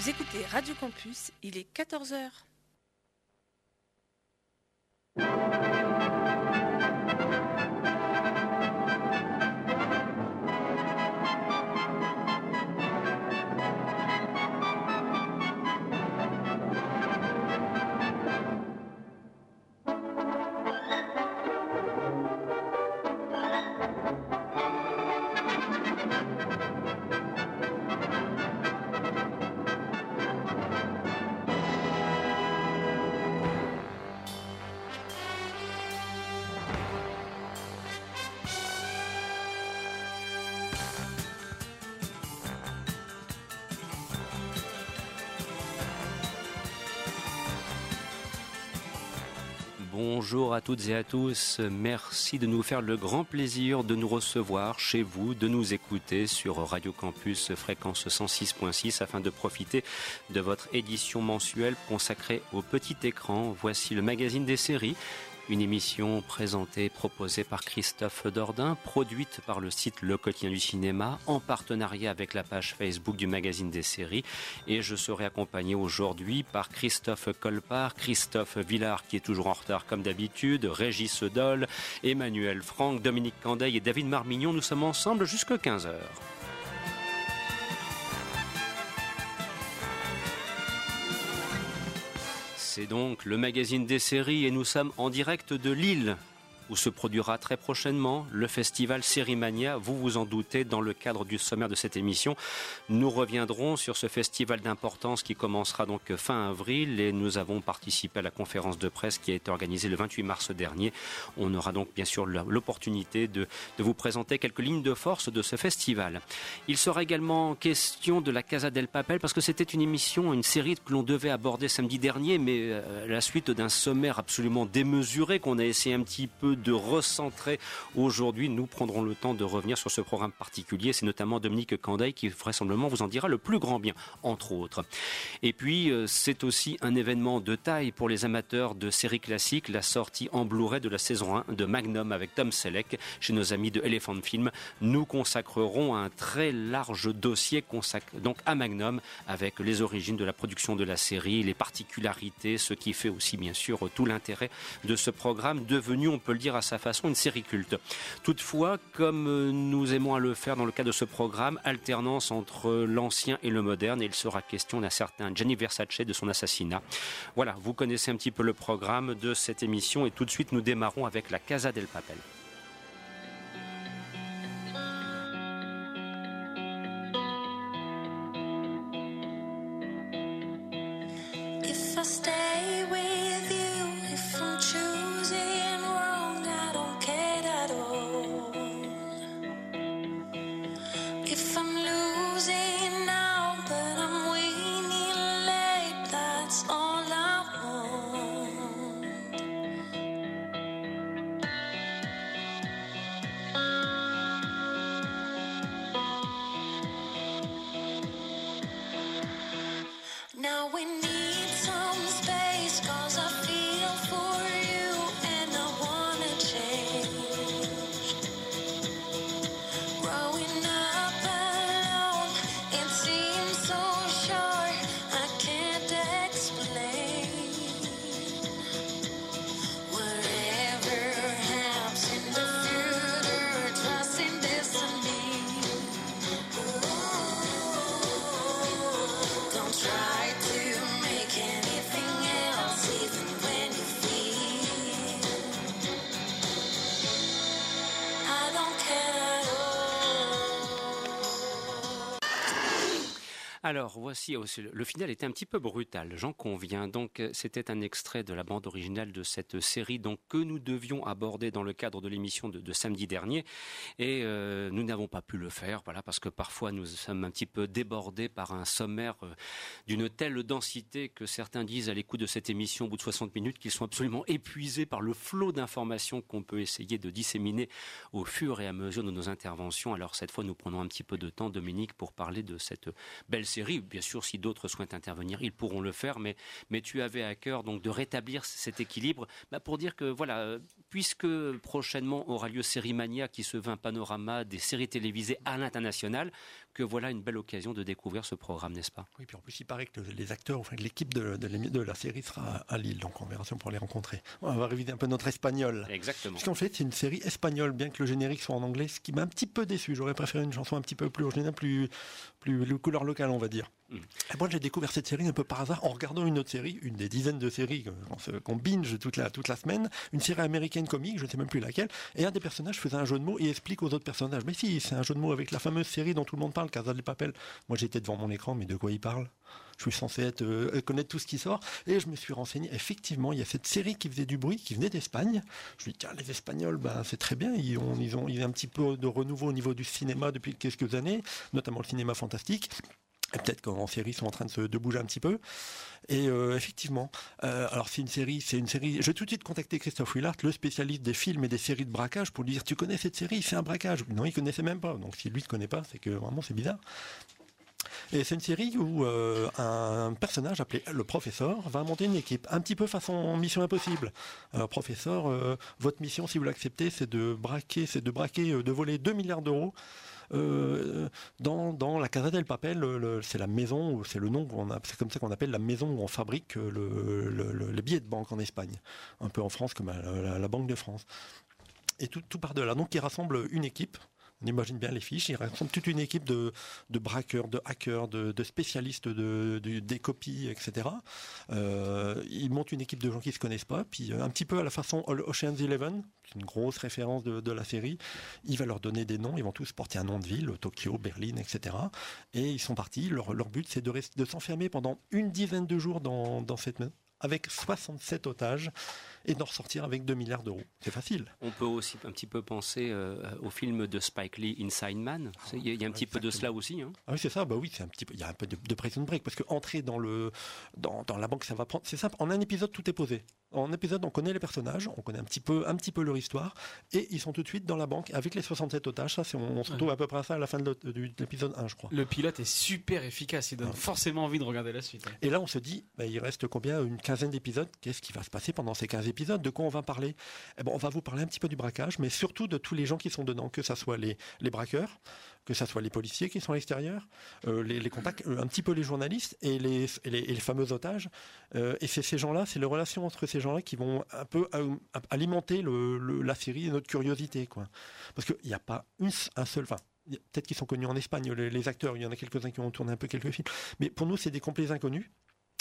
Vous écoutez Radio Campus, il est 14h. Bonjour à toutes et à tous. Merci de nous faire le grand plaisir de nous recevoir chez vous, de nous écouter sur Radio Campus fréquence 106.6 afin de profiter de votre édition mensuelle consacrée au petit écran. Voici le magazine des séries une émission présentée, proposée par Christophe Dordain, produite par le site Le Quotidien du Cinéma, en partenariat avec la page Facebook du magazine des séries. Et je serai accompagné aujourd'hui par Christophe Colpart, Christophe Villard, qui est toujours en retard comme d'habitude, Régis Doll, Emmanuel Franck, Dominique Candeil et David Marmignon. Nous sommes ensemble jusqu'à 15 C'est donc le magazine des séries et nous sommes en direct de Lille où se produira très prochainement le festival Sérimania. Vous vous en doutez, dans le cadre du sommaire de cette émission, nous reviendrons sur ce festival d'importance qui commencera donc fin avril et nous avons participé à la conférence de presse qui a été organisée le 28 mars dernier. On aura donc bien sûr l'opportunité de, vous présenter quelques lignes de force de ce festival. Il sera également question de la Casa del Papel parce que c'était une émission, une série que l'on devait aborder samedi dernier, mais euh, la suite d'un sommaire absolument démesuré qu'on a essayé un petit peu de recentrer aujourd'hui. Nous prendrons le temps de revenir sur ce programme particulier. C'est notamment Dominique Candaille qui vraisemblablement vous en dira le plus grand bien, entre autres. Et puis, euh, c'est aussi un événement de taille pour les amateurs de séries classiques, la sortie en Blu-ray de la saison 1 de Magnum avec Tom Selleck chez nos amis de Elephant Film. Nous consacrerons un très large dossier donc à Magnum avec les origines de la production de la série, les particularités, ce qui fait aussi bien sûr tout l'intérêt de ce programme devenu, on peut le dire, à sa façon une série culte. Toutefois, comme euh, nous aimons à le faire dans le cas de ce programme, alternance entre l'ancien et le moderne, et il sera question d'un certain Gianni Versace de son assassinat. Voilà, vous connaissez un petit peu le programme de cette émission et tout de suite nous démarrons avec la Casa del Papel. Alors voici, oh, le final était un petit peu brutal, j'en conviens. Donc euh, c'était un extrait de la bande originale de cette série donc, que nous devions aborder dans le cadre de l'émission de, samedi dernier. Et euh, nous n'avons pas pu le faire, voilà, parce que parfois nous sommes un petit peu débordés par un sommaire euh, d'une telle densité que certains disent à l'écoute de cette émission au bout de 60 minutes qu'ils sont absolument épuisés par le flot d'informations qu'on peut essayer de disséminer au fur et à mesure de nos interventions. Alors cette fois nous prenons un petit peu de temps, Dominique, pour parler de cette belle série Bien sûr, si d'autres souhaitent intervenir, ils pourront le faire, mais, mais tu avais à cœur donc de rétablir cet équilibre bah, pour dire que voilà, puisque prochainement aura lieu Série Mania qui se veut un panorama des séries télévisées à l'international, que voilà une belle occasion de découvrir ce programme, n'est-ce pas? Oui, puis en plus, il paraît que les acteurs, enfin, l'équipe de, de, la série sera à Lille, donc on verra si on pourra les rencontrer. On va réviser un peu notre espagnol. Exactement. Parce qu'en fait, c'est une série espagnole, bien que le générique soit en anglais, ce qui m'a un petit peu déçu. J'aurais préféré une chanson un petit peu plus originale, plus, plus, couleur locale, on va dire. Mm. Et moi, j'ai découvert cette série un peu par hasard en regardant une autre série, une des dizaines de séries qu'on binge toute la, toute la semaine, une série américaine comique, je ne sais même plus laquelle, et un des personnages faisait un jeu de mots et explique aux autres personnages. Mais si, c'est un jeu de mots avec la fameuse série dont tout le monde parle, Casa de Papel. Moi, j'étais devant mon écran, mais de quoi il parle? Je suis censé euh, connaître tout ce qui sort. Et je me suis renseigné. Effectivement, il y a cette série qui faisait du bruit, qui venait d'Espagne. Je me dis, tiens, les Espagnols, ben, c'est très bien. Ils ont, ils ont, ils ont un petit peu de renouveau au niveau du cinéma depuis quelques années, notamment le cinéma fantastique. Peut-être qu'en série, ils sont en train de, se, bouger un petit peu. Et euh, effectivement, euh, alors c'est une série, c'est une série. Je vais tout de suite contacter Christophe Willard, le spécialiste des films et des séries de braquage, pour lui dire tu connais cette série, c'est un braquage. Non, il connaissait même pas. Donc si lui ne connaît pas, c'est que vraiment c'est bizarre. Et c'est une série où euh, un personnage appelé le professeur va monter une équipe, un petit peu façon Mission Impossible. professeur, votre mission, si vous l'acceptez, c'est de braquer, c'est de braquer, de voler 2 milliards d'euros euh, dans, dans, la Casa del Papel, c'est la maison, c'est le nom, c'est comme ça qu'on appelle la maison où on fabrique le, les billets de banque en Espagne, un peu en France comme la, Banque de France. Et tout, tout par de là. Donc il rassemble une équipe on imagine bien les fiches. Ils rassemblent toute une équipe de, braqueurs, de hackers, de, spécialistes de, des copies, etc. Euh, ils montent une équipe de gens qui ne se connaissent pas. Puis euh, un petit peu à la façon Ocean's Eleven, c'est une grosse référence de, la série. Il va leur donner des noms. Ils vont tous porter un nom de ville, Tokyo, Berlin, etc. Et ils sont partis. Leur, but, c'est de, de s'enfermer pendant une dizaine de jours dans, dans cette avec 67 otages et d'en ressortir avec 2 milliards d'euros. C'est facile. On peut aussi un petit peu penser euh, au film de Spike Lee, Inside Man. Il y, a un petit peu de cela aussi. Hein. Ah oui, c'est ça. Bah oui, c'est un petit peu. Il y a un peu de, de prison break parce que entrer dans le dans, dans la banque, ça va prendre. C'est simple. En un épisode, tout est posé. En épisode, on connaît les personnages, on connaît un petit peu, un petit peu leur histoire, et ils sont tout de suite dans la banque avec les 67 otages. Ça, on, on se retrouve à peu près à ça à la fin de l'épisode 1, je crois. Le pilote est super efficace. Il donne forcément envie de regarder la suite. Et là, on se dit, bah, il reste combien? Une quinzaine d'épisodes? Qu'est-ce qui va se passer pendant ces 15 épisodes De quoi on va parler? Eh ben, On va vous parler un petit peu du braquage, mais surtout de tous les gens qui sont dedans, que ce soit les, les braqueurs, que ce soit les policiers qui sont à l'extérieur, euh, les, contacts, euh, un petit peu les journalistes et les, les, fameux otages. Euh, et c'est ces gens-là, c'est les relations entre ces gens-là qui vont un peu alimenter la série et notre curiosité. Quoi. Parce qu'il n'y a pas un seul... Peut-être qu'ils sont connus en Espagne, les, les acteurs, il y en a quelques-uns qui ont tourné un peu quelques films. Mais pour nous, c'est des complets inconnus.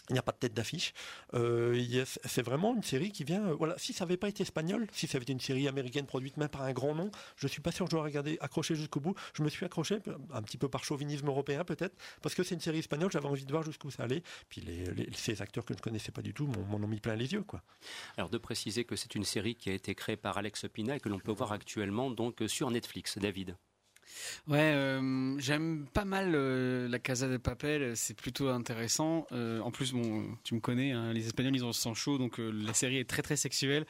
Il n'y a pas de tête d'affiche. Euh, c'est vraiment une série qui vient. Euh, voilà, si ça n'avait pas été espagnol, si ça avait été une série américaine produite même par un grand nom, je suis pas sûr que je dois regarder, accrocher jusqu'au bout. Je me suis accroché un petit peu par chauvinisme européen peut-être, parce que c'est une série espagnole. J'avais envie de voir jusqu'où ça allait. Puis ces acteurs que je ne connaissais pas du tout m'en ont mis plein les yeux, quoi. Alors de préciser que c'est une série qui a été créée par Alex Pina et que l'on peut voir actuellement donc sur Netflix. David. Ouais, euh, j'aime pas mal euh, la Casa de Papel, c'est plutôt intéressant. Euh, en plus, bon, tu me connais, hein, les Espagnols ils ont le sang chaud, donc la série est très très sexuelle.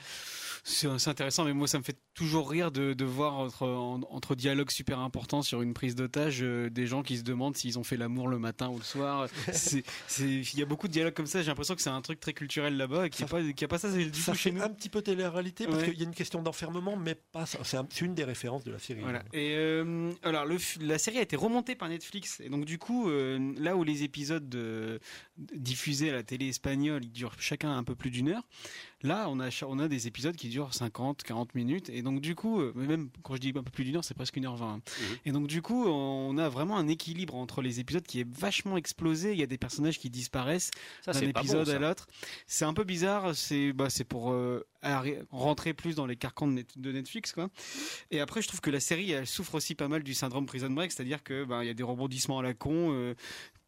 C'est intéressant, mais moi ça me fait toujours rire de, de voir entre, entre dialogues super importants sur une prise d'otage des gens qui se demandent s'ils ont fait l'amour le matin ou le soir. Il y a beaucoup de dialogues comme ça. J'ai l'impression que c'est un truc très culturel là-bas, qui a pas ça du ça chez nous. Un petit peu télé-réalité parce qu'il y a une question d'enfermement, mais pas. C'est une des références de la série. Voilà. Et alors, la série a été remontée par Netflix. Et donc, du coup, euh, là où les épisodes diffusés à la télé espagnole, ils durent chacun un peu plus d'une heure, Là, on a, on a des épisodes qui durent 50, 40 minutes. Et donc, du coup, euh, même quand je dis un peu plus d'une heure, c'est presque une heure vingt. Mhm. Et donc, du coup, on a vraiment un équilibre entre les épisodes qui est vachement explosé. Il y a des personnages qui disparaissent d'un épisode à l'autre. C'est un peu bizarre. C'est bah, pour euh, rentrer plus dans les carcans de, Netflix. Quoi. Et après, je trouve que la série, elle souffre aussi pas mal du syndrome Prison Break. C'est-à-dire qu'il bah, y a des rebondissements à la con. Euh,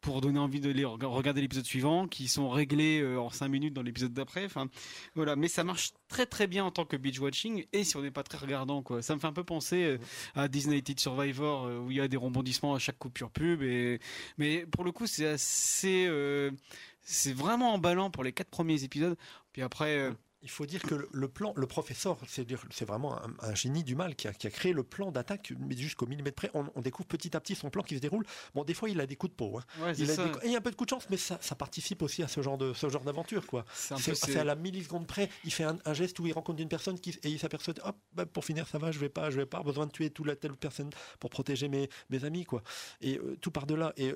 pour donner envie de les regarder l'épisode suivant, qui sont réglés euh, en 5 minutes dans l'épisode d'après. Enfin, voilà. Mais ça marche très très bien en tant que beach watching et si on n'est pas très regardant, quoi. Ça me fait un peu penser euh, à Disney Survivor euh, où il y a des rebondissements à chaque coupure pub. Et mais pour le coup, c'est assez, c'est vraiment emballant pour les quatre premiers épisodes. Puis après Il faut dire que le, plan, le professeur, c'est vraiment un, génie du mal qui a, créé le plan d'attaque, mais jusqu'au millimètre près. On, découvre petit à petit son plan qui se déroule. Bon, des fois, il a des coups de peau. Hein. il, a il y a un peu de coups de chance, mais ça, participe aussi à ce genre de ce genre d'aventure, quoi. C'est à la milliseconde près. Il fait un, geste où il rencontre une personne qui, et il s'aperçoit, hop, bah, pour finir, ça va, je vais pas, je vais pas besoin de tuer toute la telle personne pour protéger mes, mes amis, quoi. Et euh, tout par delà. Et,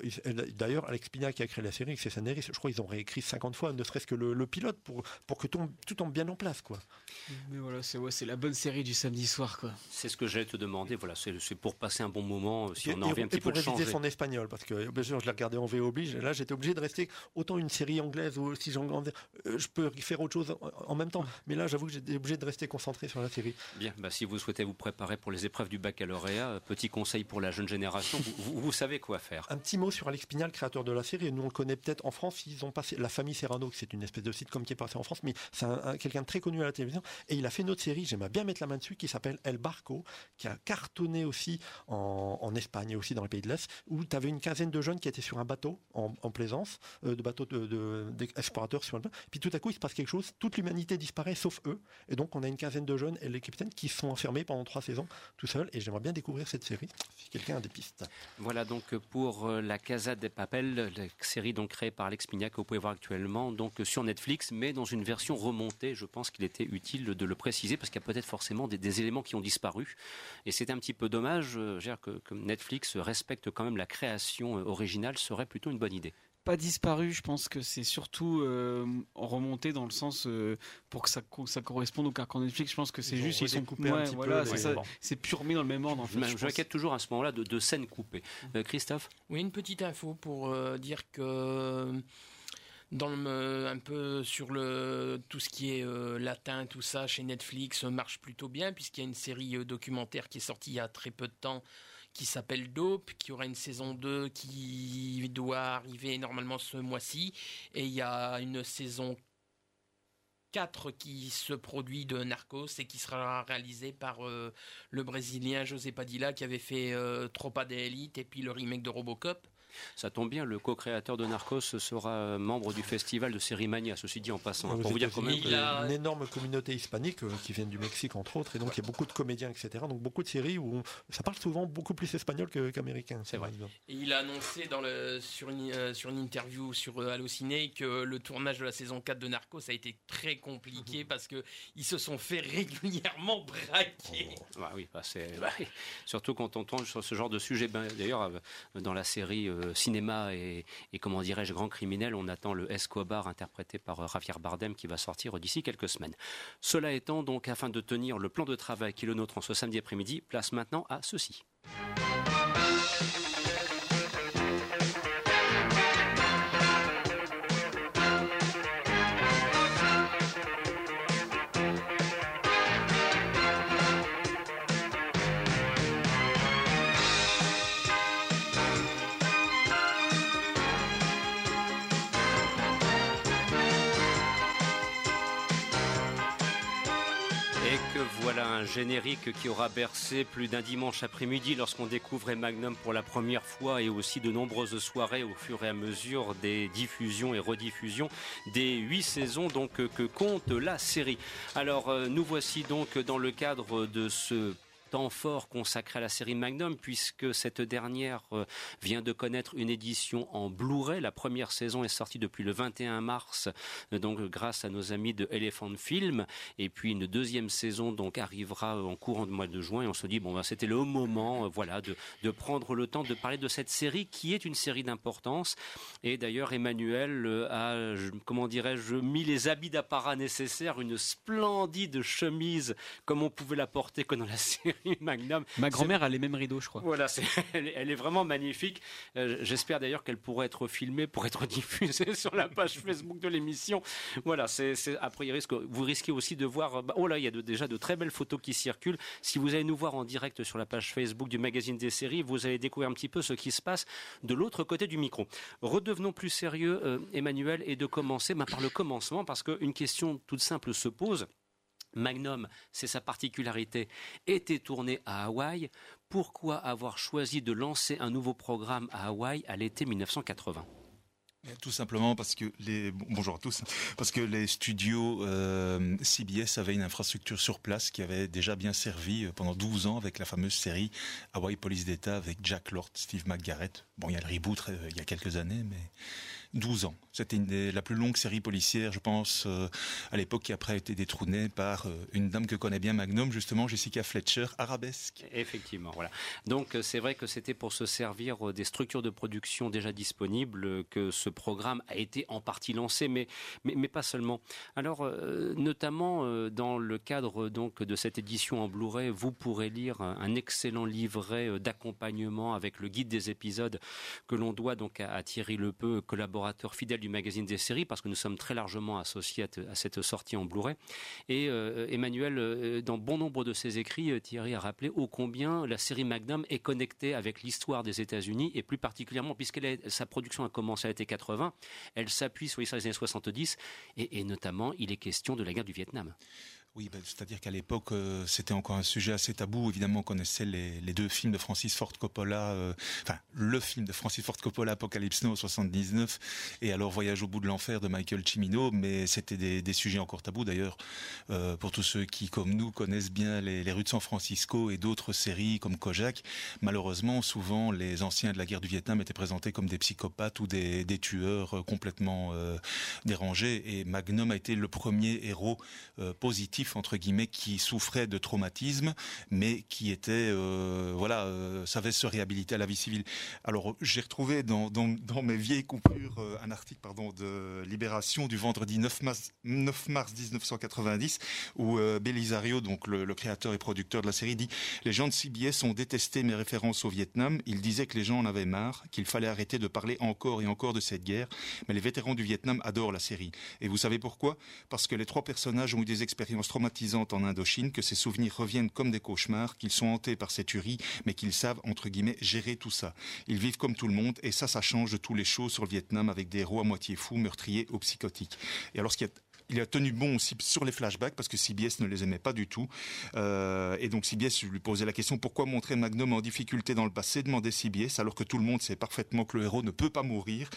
d'ailleurs, Alex Pina qui a créé la série, c'est scénariste, je crois qu'ils ont réécrit 50 fois, ne serait-ce que le, pilote pour pour que tout tombe bien en place, quoi. Mais voilà, c'est ouais, la bonne série du samedi soir, quoi. C'est ce que j'allais te demander. Voilà, c'est pour passer un bon moment. Si on en revient un petit peu de changer. son espagnol, parce que bien sûr, je l'ai regardé en VO oblige. Là, j'étais obligé de rester autant une série anglaise ou si j'en euh, je peux faire autre chose en, même temps. Mais là, j'avoue que j'étais obligé de rester concentré sur la série. Bien, bah, si vous souhaitez vous préparer pour les épreuves du baccalauréat, euh, petit conseil pour la jeune génération, vous, vous, savez quoi faire. Un petit mot sur Alex Pignal, créateur de la série. Nous, on le connaît peut-être en France. Ils ont passé la famille Serrano, c'est une espèce de site comme qui est passé en France, mais c'est quelqu'un de très connu à la télévision. Et il a fait une autre série, j'aimerais bien mettre la main dessus, qui s'appelle El Barco, qui a cartonné aussi en, Espagne et aussi dans les pays de l'Est, où tu avais une quinzaine de jeunes qui étaient sur un bateau en, plaisance, euh, de bateau d'explorateurs de, sur le Puis tout à coup, il se passe quelque chose, toute l'humanité disparaît sauf eux. Et donc, on a une quinzaine de jeunes et les capitaines qui sont enfermés pendant trois saisons tout seuls. Et j'aimerais bien découvrir cette série, si quelqu'un a des pistes. Voilà donc pour euh, la Casa des Papel, la série donc créée par Alex Pignac que vous pouvez voir actuellement donc sur Netflix, mais dans une version remontée. Je pense qu'il était utile de le préciser parce qu'il y a peut-être forcément des, éléments qui ont disparu. Et c'est un petit peu dommage euh, que, que Netflix respecte quand même la création euh, originale, serait plutôt une bonne idée pas disparu. Je pense que c'est surtout euh, remonté dans le sens euh, pour que ça, ça corresponde au carcan Netflix. Je pense que c'est juste ils sont coupés un petit voilà, C'est plus remis dans le même ordre. En fait, je, m'inquiète toujours à ce moment-là de, de scènes coupées. Euh, Christophe? Oui, une petite info pour dire que dans le, un peu sur le tout ce qui est latin, tout ça chez Netflix marche plutôt bien puisqu'il y a une série documentaire qui est sortie il y a très peu de temps qui s'appelle Dope, qui aura une saison 2 qui doit arriver normalement ce mois-ci. Et il y a une saison 4 qui se produit de Narcos et qui sera réalisée par euh, le Brésilien José Padilla qui avait fait euh, Tropa de Elite et puis le remake de Robocop. Ça tombe bien, le co-créateur de Narcos sera membre du festival de Sérimania, ceci dit en passant. pour vous dire quand même il y a une énorme communauté hispanique euh, qui vient du Mexique entre autres, et donc il y a beaucoup de comédiens, etc. Donc beaucoup de séries où ça parle souvent beaucoup plus espagnol qu'américain. c'est vrai. Et il a annoncé dans le, sur, une, euh, sur une interview sur euh, Allociné que le tournage de la saison 4 de Narcos a été très compliqué mhm. parce que ils se sont fait régulièrement braquer. Oh. oui, bah, surtout quand on tombe sur ce genre de sujet. Ben, d'ailleurs, dans la série cinéma et, comment dirais-je, grand criminel, on attend le Escobar interprété par euh, Javier Bardem qui va sortir d'ici quelques semaines. Cela étant, donc, afin de tenir le plan de travail qui est le nôtre en ce samedi après-midi, place maintenant à ceci. Voilà un générique qui aura bercé plus d'un dimanche après-midi lorsqu'on découvrait Magnum pour la première fois et aussi de nombreuses soirées au fur et à mesure des diffusions et rediffusions des huit saisons donc que compte la série. Alors euh, nous voici donc dans le cadre de ce temps fort consacré à la série Magnum, puisque cette dernière euh, vient de connaître une édition en Blu-ray. La première saison est sortie depuis le 21 mars, euh, donc grâce à nos amis de Elephant Film. Et puis une deuxième saison donc arrivera en courant du mois de juin. On se dit bon ben c'était le moment, euh, voilà, de, de prendre le temps de parler de cette série qui est une série d'importance. Et d'ailleurs Emmanuel a, comment dirais-je, mis les habits d'apparat nécessaires, une splendide chemise comme on pouvait la porter que dans la série Magnum. Ma grand-mère a les mêmes rideaux, je crois. Voilà, elle, est vraiment magnifique. Euh, j'espère d'ailleurs qu'elle pourrait être filmée pour être diffusée sur la page Facebook de l'émission. Voilà, c'est a priori ce que vous risquez aussi de voir. Bah, oh là, il y a déjà de très belles photos qui circulent. Si vous allez nous voir en direct sur la page Facebook du magazine des séries, vous allez découvrir un petit peu ce qui se passe de l'autre côté du micro. Redevenons plus sérieux, euh, Emmanuel, et de commencer bah, par le commencement, parce qu'une question toute simple se pose. Magnum, c'est sa particularité, était tourné à Hawaï. Pourquoi avoir choisi de lancer un nouveau programme à Hawaï à l'été 1980 tout simplement parce que les bonjour à tous parce que les studios euh, CBS avaient une infrastructure sur place qui avait déjà bien servi euh, pendant 12 ans avec la fameuse série Hawaii Police d'État avec Jack Lord, Steve McGarrett. Bon, il y a le reboot euh, il y a quelques années, mais 12 ans. C'était la plus longue série policière, je pense, euh, à l'époque, qui après a été détrônée par euh, une dame que connaît bien Magnum, justement, Jessica Fletcher, arabesque. Effectivement, voilà. Donc euh, c'est vrai que c'était pour se servir des structures de production déjà disponibles que ce programme a été en partie lancé, mais, mais, mais pas seulement. Alors, notamment dans le cadre donc de cette édition en Blu-ray, vous pourrez lire un excellent livret d'accompagnement avec le guide des épisodes que l'on doit donc à, à Thierry Lepeu, collaborateur fidèle du magazine des séries parce que nous sommes très largement associés à, cette sortie en Blu-ray. Et euh, Emmanuel, euh, dans bon nombre de ses écrits, euh, Thierry a rappelé ô combien la série Magnum est connectée avec l'histoire des États-Unis et plus particulièrement puisque sa production a commencé à l'été 80, elle s'appuie sur l'histoire des années 70 et, et notamment il est question de la guerre du Vietnam. Oui, ben, c'est-à-dire qu'à l'époque, euh, c'était encore un sujet assez tabou. Évidemment, on connaissait les, deux films de Francis Ford Coppola, euh, enfin le film de Francis Ford Coppola, Apocalypse Now, 79, et alors Voyage au bout de l'enfer de Michael Cimino, mais c'était des, sujets encore tabous. D'ailleurs, euh, pour tous ceux qui, comme nous, connaissent bien les, rues de San Francisco et d'autres séries comme Kojak, malheureusement, souvent, les anciens de la guerre du Vietnam étaient présentés comme des psychopathes ou des tueurs complètement dérangés, et Magnum a été le premier héros positif entre guillemets qui souffrait de traumatisme, mais qui était euh, voilà euh, savait se réhabiliter à la vie civile. Alors j'ai retrouvé dans, dans, dans, mes vieilles coupures euh, un article pardon de Libération du vendredi 9 mars 9 mars 1990 où euh, Belisario donc le, le, créateur et producteur de la série dit les gens de CBS ont détesté mes références au Vietnam. Ils disaient que les gens en avaient marre, qu'il fallait arrêter de parler encore et encore de cette guerre. Mais les vétérans du Vietnam adorent la série. Et vous savez pourquoi? Parce que les trois personnages ont eu des expériences traumatisante en Indochine que ces souvenirs reviennent comme des cauchemars, qu'ils sont hantés par cette tuerie, mais qu'ils savent, entre guillemets, gérer tout ça. Ils vivent comme tout le monde, et ça, ça change de tous les shows sur le Vietnam avec des héros à moitié fous, meurtriers ou psychotiques. Et alors, ce qui est il a tenu bon aussi sur les flashbacks parce que CBS ne les aimait pas du tout. Euh, et donc CBS lui posait la question pourquoi montrer Magnum en difficulté dans le passé demandait CBS alors que tout le monde sait parfaitement que le héros ne peut pas mourir.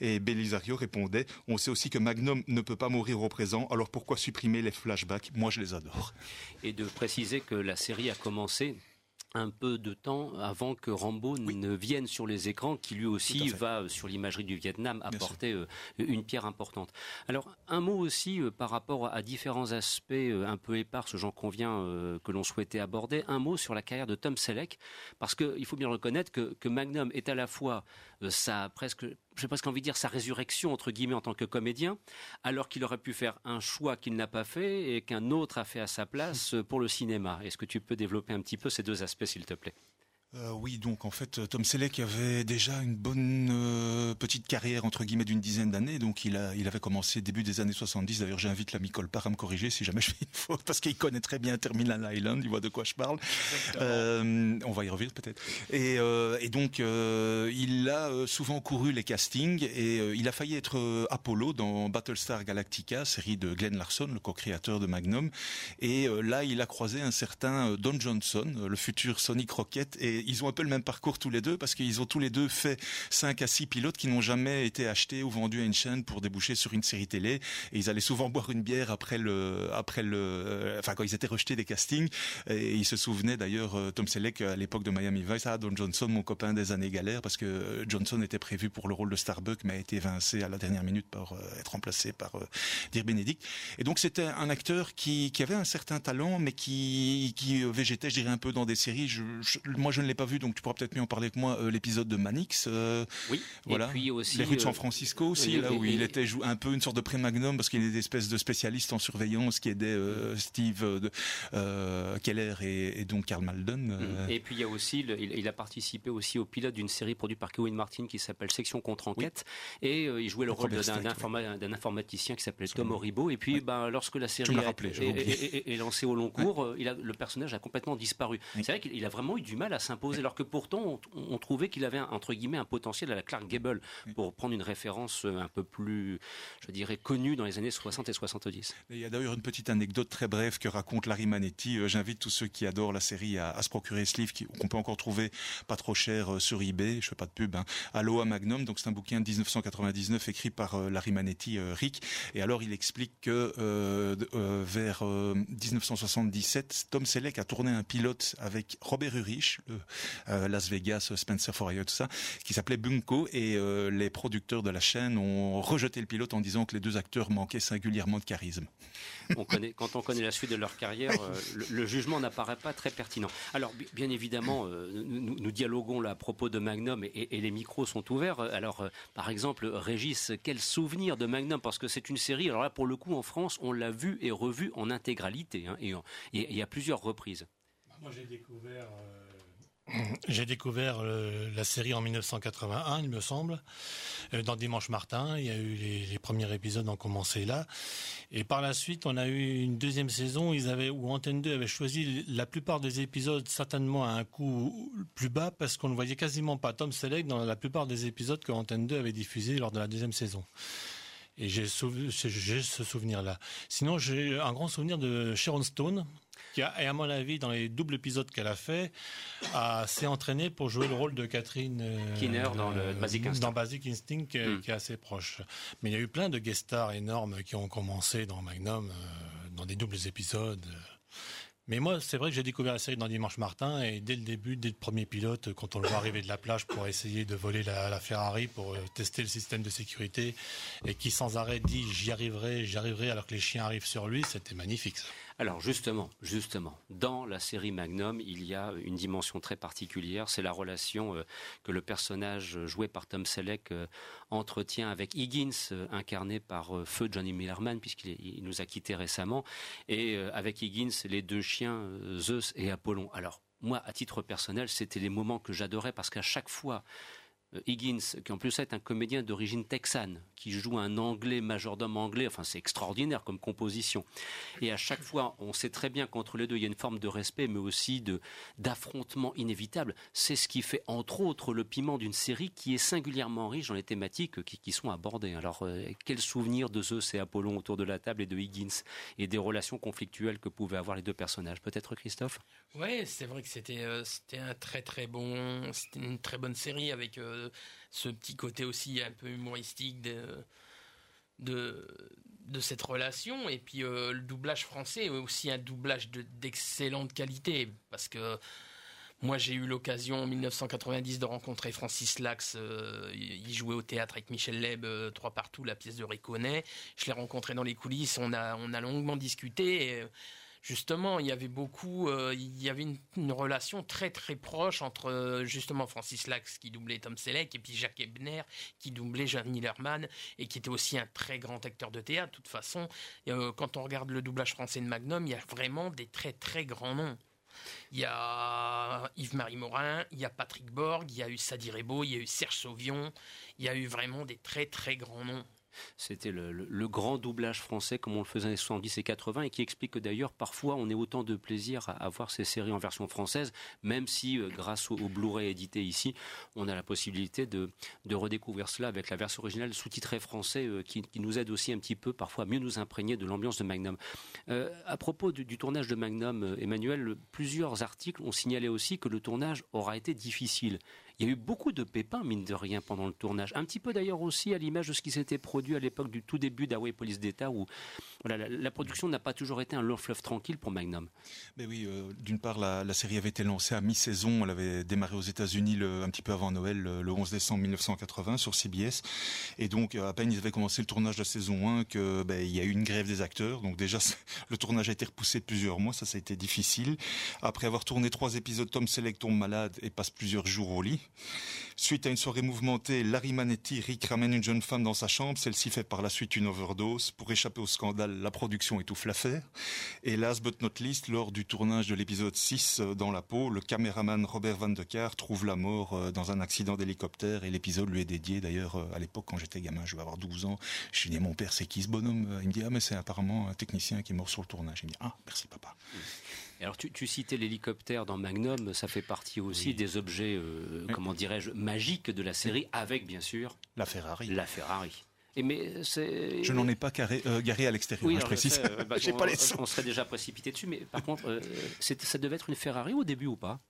Et Belisario répondait on sait aussi que Magnum ne peut pas mourir au présent alors pourquoi supprimer les flashbacks? Moi je les adore. Et de préciser que la série a commencé un peu de temps avant que Rambo oui. ne vienne sur les écrans, qui lui aussi va euh, sur l'imagerie du Vietnam apporter euh, une pierre importante. Alors un mot aussi euh, par rapport à différents aspects un peu épars, j'en conviens, que l'on souhaitait aborder. Un mot sur la carrière de Tom Selleck, parce qu'il faut bien reconnaître que, que Magnum est à la fois sa presque j'ai presque envie de dire sa résurrection entre guillemets en tant que comédien, alors qu'il aurait pu faire un choix qu'il n'a pas fait et qu'un autre a fait à sa place pour le cinéma. Est-ce que tu peux développer un petit peu ces deux aspects, s'il te plaît? Euh, oui, donc en fait, Tom Selleck avait déjà une bonne euh, petite carrière entre guillemets d'une dizaine d'années. Donc il a, il avait commencé début des années 70. D'ailleurs, j'invite l'ami Colpar à me corriger si jamais je fais une faute, parce qu'il connaît très bien Terminal Island. Il voit de quoi je parle. Euh, on va y revenir peut-être. Et, et, donc il a souvent couru les castings et il a failli être Apollo dans Battlestar Galactica, série de Glenn Larson, le co-créateur de Magnum. Et là, il a croisé un certain Don Johnson, le futur Sonic Rocket, et ils ont un peu le même parcours tous les deux parce qu'ils ont tous les deux fait 5 à 6 pilotes qui n'ont jamais été achetés ou vendus à une chaîne pour déboucher sur une série télé. Et ils allaient souvent boire une bière après le après le euh, enfin quand ils étaient rejetés des castings. Et ils se souvenaient d'ailleurs euh, Tom Selleck à l'époque de Miami Vice ah Don Johnson mon copain des années galères parce que Johnson était prévu pour le rôle de Starbuck mais a été évincé à la dernière minute par euh, être remplacé par euh, Dirk Benedict. Et donc c'était un acteur qui, qui avait un certain talent mais qui qui végétait je dirais un peu dans des séries. Je, je, moi je ne l'ai pas vu, donc tu pourras peut-être mieux en parler que moi, euh, l'épisode de Manix. Euh, oui, voilà. Et puis aussi, les rues de San Francisco aussi, euh, là où il était un peu une sorte de pré-magnum parce qu'il est des espèces de spécialiste en surveillance qui aidait euh, Steve euh, Keller et, et, donc Karl Malden. Euh. Et puis il y a aussi, le, il, il, a participé aussi au pilote d'une série produite par Kevin Martin qui s'appelle Section contre enquête oui. et il jouait le rôle d'un informa informaticien qui s'appelait Tom Oribo. Et puis, ben, lorsque la série rappelé, est, est, est, lancée au long cours, ouais. il a, le personnage a complètement disparu. Oui. C'est vrai qu'il a vraiment eu du mal à s'imposer s'imposer, alors que pourtant on, trouvait qu'il avait entre guillemets un potentiel à la Clark Gable, pour prendre une référence un peu plus, je dirais, connue dans les années 60 et 70. Il y a d'ailleurs une petite anecdote très brève que raconte Larry Manetti. J'invite tous ceux qui adorent la série à, se procurer ce livre qu'on peut encore trouver pas trop cher sur eBay. Je fais pas de pub. Hein. Aloha Magnum. Donc c'est un bouquin de 1999 écrit par Larry Manetti, Rick. Et alors il explique que vers 1977, Tom Selleck a tourné un pilote avec Robert Urich, le euh, Las Vegas, Spencer Fourier, tout ça, qui s'appelait Bunko, et euh, les producteurs de la chaîne ont rejeté le pilote en disant que les deux acteurs manquaient singulièrement de charisme. On connaît, quand on connaît la suite de leur carrière, euh, le, jugement n'apparaît pas très pertinent. Alors, bien évidemment, nous, dialoguons là à propos de Magnum et, les micros sont ouverts. Alors, par exemple, Régis, quel souvenir de Magnum? Parce que c'est une série, alors là, pour le coup, en France, on l'a vu et revu en intégralité, hein, et, et, à plusieurs reprises. Moi, j'ai découvert j'ai découvert euh, la série en 1981, il me semble, euh, dans Dimanche Martin. Il y a eu les, premiers épisodes ont commencé là, et par la suite, on a eu une deuxième saison. Ils avaient où Antenne 2 avait choisi la plupart des épisodes certainement à un coût plus bas parce qu'on ne voyait quasiment pas Tom Selleck dans la plupart des épisodes que Antenne 2 avait diffusés lors de la deuxième saison. Et j'ai ce souvenir-là. Sinon, j'ai un grand souvenir de Sharon Stone, qui a, et à mon avis, dans les doubles épisodes qu'elle a fait, s'est entraînée pour jouer le rôle de Catherine euh, Kinner dans le Basic Instinct, dans Basic Instinct hmm. qui, est assez proche. Mais il y a eu plein de guest stars énormes qui ont commencé dans Magnum, euh, dans des doubles épisodes. Mais moi, c'est vrai que j'ai découvert la série dans Dimanche Martin et dès le début, dès le premier pilote, quand on le voit arriver de la plage pour essayer de voler la, Ferrari pour euh, tester le système de sécurité et qui sans arrêt dit j'y arriverai, j'y arriverai alors que les chiens arrivent sur lui, c'était magnifique. Ça. Alors justement, justement, dans la série Magnum, il y a une dimension très particulière, c'est la relation euh, que le personnage joué par Tom Selleck euh, entretient avec Higgins, euh, incarné par Feu Johnny Millerman, puisqu'il nous a quittés récemment, et avec Higgins, les deux chiens, Zeus et Apollon. Alors, moi, à titre personnel, c'était les moments que j'adorais parce qu'à chaque fois Higgins, qui en plus est un comédien d'origine texane, qui joue un anglais, majordome anglais, enfin c'est extraordinaire comme composition. Et à chaque fois, on sait très bien qu'entre les deux, il y a une forme de respect, mais aussi d'affrontement inévitable. C'est ce qui fait entre autres le piment d'une série qui est singulièrement riche dans les thématiques qui, sont abordées. Alors euh, quel souvenir de Zeus et Apollon autour de la table et de Higgins et des relations conflictuelles que pouvaient avoir les deux personnages? Peut-être Christophe? Oui, c'est vrai que c'était euh, c'était un très très bon, c'était une très bonne série avec ce petit côté aussi un peu humoristique de, de, cette relation. Et puis euh, le doublage français aussi un doublage d'excellente qualité. Parce que moi, j'ai eu l'occasion en 1990 de rencontrer Francis Lax. Euh, il jouait au théâtre avec Michel Leb, euh, trois partout, la pièce de Riconnet. Je l'ai rencontré dans les coulisses. On a, on a longuement discuté. Justement, il y avait beaucoup, euh, il y avait une, relation très très proche entre euh, justement Francis Lax qui doublait Tom Selleck et puis Jacques Ebner qui doublait Jean Millerman et qui était aussi un très grand acteur de théâtre. De toute façon, euh, quand on regarde le doublage français de Magnum, il y a vraiment des très très grands noms. Il y a Yves-Marie Morin, il y a Patrick Borg, il y a eu Sadi Rebo, il y a eu Serge Sauvion, il y a eu vraiment des très très grands noms. C'était le, grand doublage français comme on le faisait les 70 et 80 et qui explique que d'ailleurs parfois on ait autant de plaisir à, voir ces séries en version française, même si euh, grâce au, Blu-ray édité ici, on a la possibilité de, redécouvrir cela avec la version originale sous-titrée français euh, qui, nous aide aussi un petit peu parfois à mieux nous imprégner de l'ambiance de Magnum. Euh, à propos du, du, tournage de Magnum, Emmanuel, plusieurs articles ont signalé aussi que le tournage aura été difficile. Il y a eu beaucoup de pépins, mine de rien, pendant le tournage. Un petit peu d'ailleurs aussi à l'image de ce qui s'était produit à l'époque du tout début d'Hawaii Police d'État, où voilà, la, production n'a pas toujours été un long fleuve tranquille pour Magnum. Mais oui, euh, d'une part, la, série avait été lancée à mi-saison. Elle avait démarré aux États-Unis un petit peu avant Noël, le, 11 décembre 1980, sur CBS. Et donc, à peine ils avaient commencé le tournage de la saison 1, que ben, il y a eu une grève des acteurs. Donc déjà, le tournage a été repoussé de plusieurs mois. Ça, ça a été difficile. Après avoir tourné trois épisodes, Tom Selleck tombe malade et passe plusieurs jours au lit. Suite à une soirée mouvementée, Larry Manetti, Rick ramène une jeune femme dans sa chambre. Celle-ci fait par la suite une overdose. Pour échapper au scandale, la production étouffe l'affaire. Et last but not least, lors du tournage de l'épisode 6 euh, dans la peau, le caméraman Robert Van de Kar trouve la mort euh, dans un accident d'hélicoptère et l'épisode lui est dédié. D'ailleurs, euh, à l'époque, quand j'étais gamin, je vais avoir 12 ans, je suis mon père, c'est qui ce bonhomme? Il me dit, ah, mais c'est apparemment un technicien qui est mort sur le tournage. Il me dit, ah, merci papa. Alors tu, citais l'hélicoptère dans Magnum, ça fait partie aussi des objets, euh, comment dirais-je, magiques de la série, avec bien sûr la Ferrari. La Ferrari. Et mais je n'en ai pas carré, euh, garé à l'extérieur, hein, je précise. Euh, bah, on, on, serait déjà précipité dessus, mais par contre, ça devait être une Ferrari au début ou pas?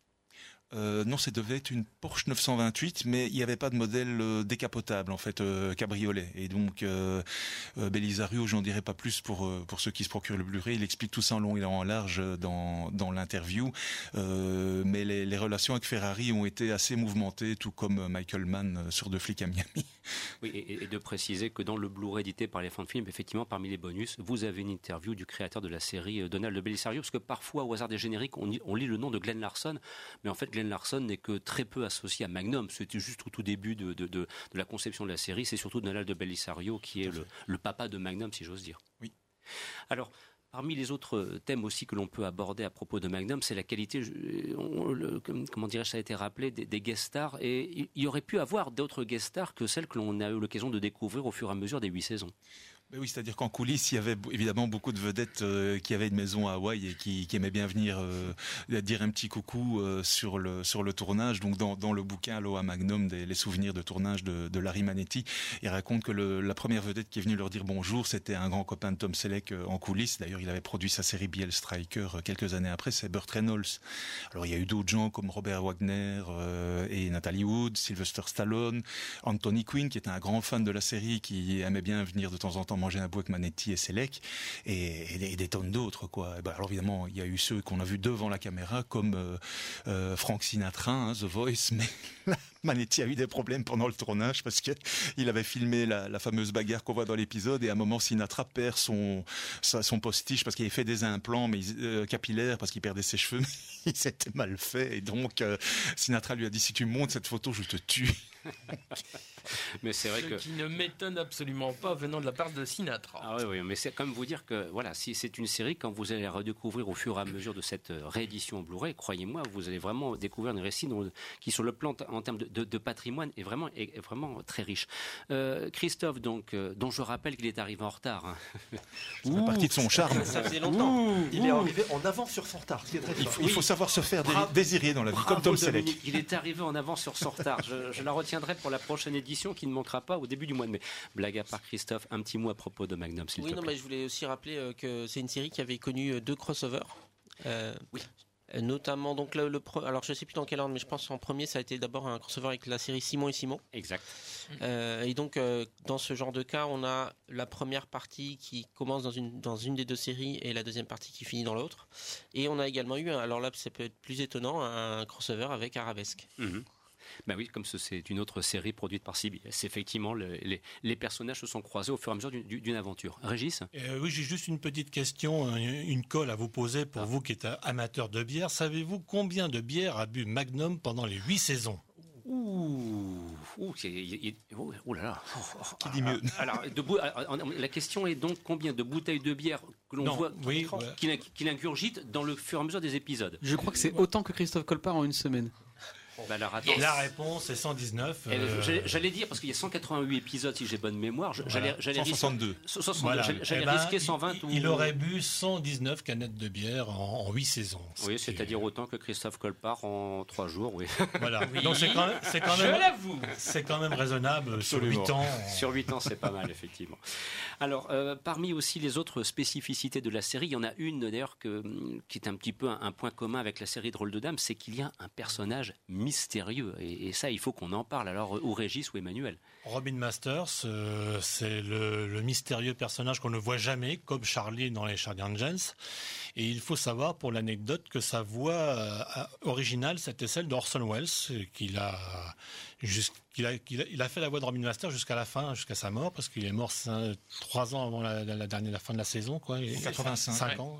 Euh, non, ça devait être une Porsche 928, mais il n'y avait pas de modèle euh, décapotable en fait, euh, cabriolet. Et donc Belisario, j'en dirai pas plus pour pour ceux qui se procurent le Blu-ray. Il explique tout ça en long et en large dans dans l'interview. mais les, relations avec Ferrari ont été assez mouvementées, tout comme Michael Mann sur De flics à Miami. Oui, et, de préciser que dans le Blu-ray édité par les fans de film, effectivement, parmi les bonus, vous avez une interview du créateur de la série Donald Belisario, parce que parfois, au hasard des génériques, on, on lit le nom de Glenn Larson, mais en fait Glenn Larson n'est que très peu associé à Magnum. C'était juste au tout début de, la conception de la série. C'est surtout Donald de Bellisario qui est le, papa de Magnum, si j'ose dire. Oui. Alors, Parmi les autres thèmes aussi que l'on peut aborder à propos de Magnum, c'est la qualité, comment dirais-je, ça a été rappelé, des, des guest stars. Et il y aurait pu avoir d'autres guest stars que celles que l'on a eu l'occasion de découvrir au fur et à mesure des huit saisons oui, c'est-à-dire qu'en coulisses, il y avait évidemment beaucoup de vedettes euh, qui avaient une maison à Hawaï et qui, qui aimaient bien venir euh, dire un petit coucou euh, sur le sur le tournage. Donc dans, dans le bouquin Aloha Magnum, les souvenirs de tournage de, de Larry Manetti, il raconte que la première vedette qui est venue leur dire bonjour, c'était un grand copain de Tom Selleck en coulisses. D'ailleurs, il avait produit sa série Biel Striker quelques années après, c'est Burt Reynolds. Alors il y a eu d'autres gens comme Robert Wagner et Natalie Wood, Sylvester Stallone, Anthony Quinn, qui était un grand fan de la série, qui aimait bien venir de temps en temps un bout avec Manetti et Selec, et, des tonnes d'autres, quoi. ben, alors évidemment, il y a eu ceux qu'on a vus devant la caméra, comme euh, euh, Frank Sinatra, hein, The Voice, mais Manetti a eu des problèmes pendant le tournage parce que il avait filmé la, fameuse bagarre qu'on voit dans l'épisode et à un moment Sinatra perd son son postiche parce qu'il avait fait des implants mais euh, capillaires parce qu'il perdait ses cheveux mais il s'était mal fait et donc Sinatra lui a dit si tu montes cette photo je te tue mais c'est vrai Ce que. qui ne m'étonne absolument pas venant de la part de Sinatra. Ah oui, oui, mais c'est comme vous dire que voilà, si c'est une série, quand vous allez la redécouvrir au fur et à mesure de cette euh, réédition Blu-ray, croyez-moi, vous allez vraiment découvrir un récit qui, sur le plan en termes de, patrimoine, est vraiment, est vraiment très riche. Euh, Christophe, donc, euh, dont je rappelle qu'il est arrivé en retard. Hein. Ça fait partie de son charme. Ça faisait longtemps. il est arrivé en avance sur son retard. il, faut, savoir se faire désirer dans la vie, comme Tom Selleck. Il est arrivé en avance sur son retard. Je, je la retiendrai pour la prochaine édition qui ne manquera pas au début du mois de mai. Blague à part, Christophe, un petit mot à propos de Magnum, s'il oui, te non, Mais je voulais aussi rappeler euh, que c'est une série qui avait connu euh, deux crossovers. Euh, oui. Notamment, donc le, alors je sais plus dans quel ordre, mais je pense en premier ça a été d'abord un crossover avec la série Simon et Simon. Exact. et donc dans ce genre de cas, on a la première partie qui commence dans une dans une des deux séries et la deuxième partie qui finit dans l'autre. Et on a également eu, alors là ça peut être plus étonnant, un crossover avec Arabesque. Mhm. Ben oui, comme c'est une autre série produite par CBS. Effectivement, les, les, personnages se sont croisés au fur et à mesure d'une aventure. Régis? Euh, Oui, j'ai juste une petite question, une colle à vous poser pour ah. vous qui êtes amateur de bière. Savez-vous combien de bières a bu Magnum pendant les huit saisons? Ouh, ouh, ouh, là là. Qui dit mieux? Alors, la question est donc combien de bouteilles de bière que l'on voit oui, qu'il ingurgite dans le fur et à mesure des épisodes? Je crois que c'est autant que Christophe Colpart en une semaine. Bah, la réponse est 119. Euh, j'allais dire, parce qu'il y a 188 épisodes, si j'ai bonne mémoire. J'allais 162. J'allais eh ben, risquer 120. Il, aurait bu 119 canettes de bière en, 8 saisons. Oui, c'est-à-dire autant que Christophe Colpart en 3 jours, oui. Voilà. Donc c'est quand même, quand même, c'est quand même raisonnable sur 8 ans. Sur 8 ans, c'est pas mal, effectivement. Alors, euh, parmi aussi les autres spécificités de la série, il y en a une d'ailleurs qui est un petit peu un, point commun avec la série Drôle de Dame, c'est qu'il y a un personnage mystérieux. Et, ça, il faut qu'on en parle. Alors, ou Régis ou Emmanuel. Robin Masters, euh, c'est le, mystérieux personnage qu'on ne voit jamais, comme Charlie dans les Charlie Angels. Et il faut savoir, pour l'anecdote, que sa voix euh, originale, c'était celle d'Orson Welles, qu'il a, a, il a, fait la voix de Robin Masters jusqu'à la fin, jusqu'à sa mort, parce qu'il est mort trois ans avant la, dernière, la fin de la saison, quoi. 85 ans.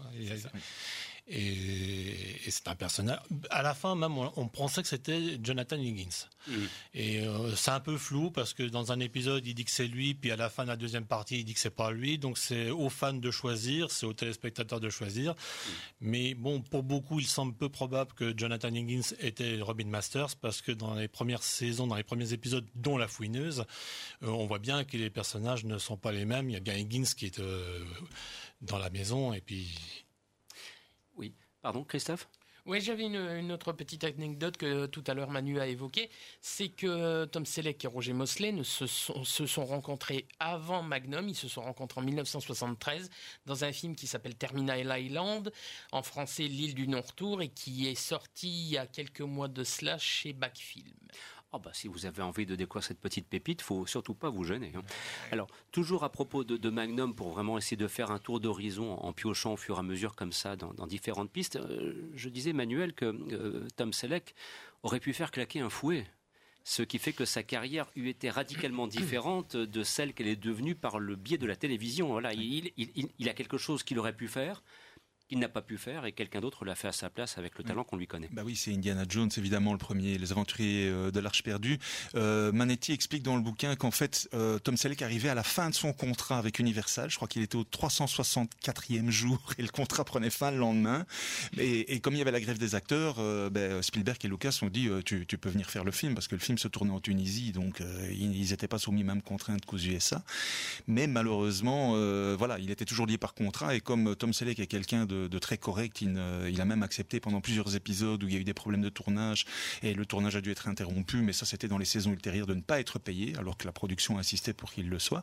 Et, c'est un personnage. À la fin, même, on, pensait que c'était Jonathan Higgins. Mm. Et euh, c'est un peu flou parce que dans un épisode, il dit que c'est lui, puis à la fin de la deuxième partie, il dit que c'est pas lui. Donc c'est aux fans de choisir, c'est aux téléspectateurs de choisir. Mm. Mais bon, pour beaucoup, il semble peu probable que Jonathan Higgins était Robin Masters parce que dans les premières saisons, dans les premiers épisodes, dont La Fouineuse, euh, on voit bien que les personnages ne sont pas les mêmes. Il y a bien Higgins qui est euh, dans la maison et puis Pardon, Christophe? Oui, j'avais une, autre petite anecdote que tout à l'heure Manu a évoquée. C'est que Tom Selleck et Roger Mosley ne se, sont, se sont rencontrés avant Magnum. Ils se sont rencontrés en 1973 dans un film qui s'appelle Terminal Island, en français L'île du non-retour, et qui est sorti il y a quelques mois de cela chez Backfilm. Oh bah, si vous avez envie de découvrir cette petite pépite, faut surtout pas vous gêner. Hein. Alors, toujours à propos de, Magnum, pour vraiment essayer de faire un tour d'horizon en piochant au fur et à mesure comme ça dans, différentes pistes, euh, je disais, Manuel, que euh, Tom Selleck aurait pu faire claquer un fouet ce qui fait que sa carrière eût été radicalement différente de celle qu'elle est devenue par le biais de la télévision. Voilà, il, il a quelque chose qu'il aurait pu faire, qu'il n'a pas pu faire et quelqu'un d'autre l'a fait à sa place avec le talent qu'on lui connaît. Bah oui, c'est Indiana Jones évidemment le premier, les aventuriers euh, de l'Arche perdue. Euh, Manetti explique dans le bouquin qu'en fait euh, Tom Selleck arrivait à la fin de son contrat avec Universal. Je crois qu'il était au 364e jour et le contrat prenait fin le lendemain. Et, comme il y avait la grève des acteurs, ben, Spielberg et Lucas ont dit tu, peux venir faire le film parce que le film se tournait en Tunisie, donc ils n'étaient pas soumis aux mêmes contraintes qu'aux USA. Mais malheureusement, voilà, il était toujours lié par contrat et comme Tom Selleck est quelqu'un de de, très correct. Il, il, a même accepté pendant plusieurs épisodes où il y a eu des problèmes de tournage et le tournage a dû être interrompu, mais ça c'était dans les saisons ultérieures de ne pas être payé alors que la production insistait pour qu'il le soit.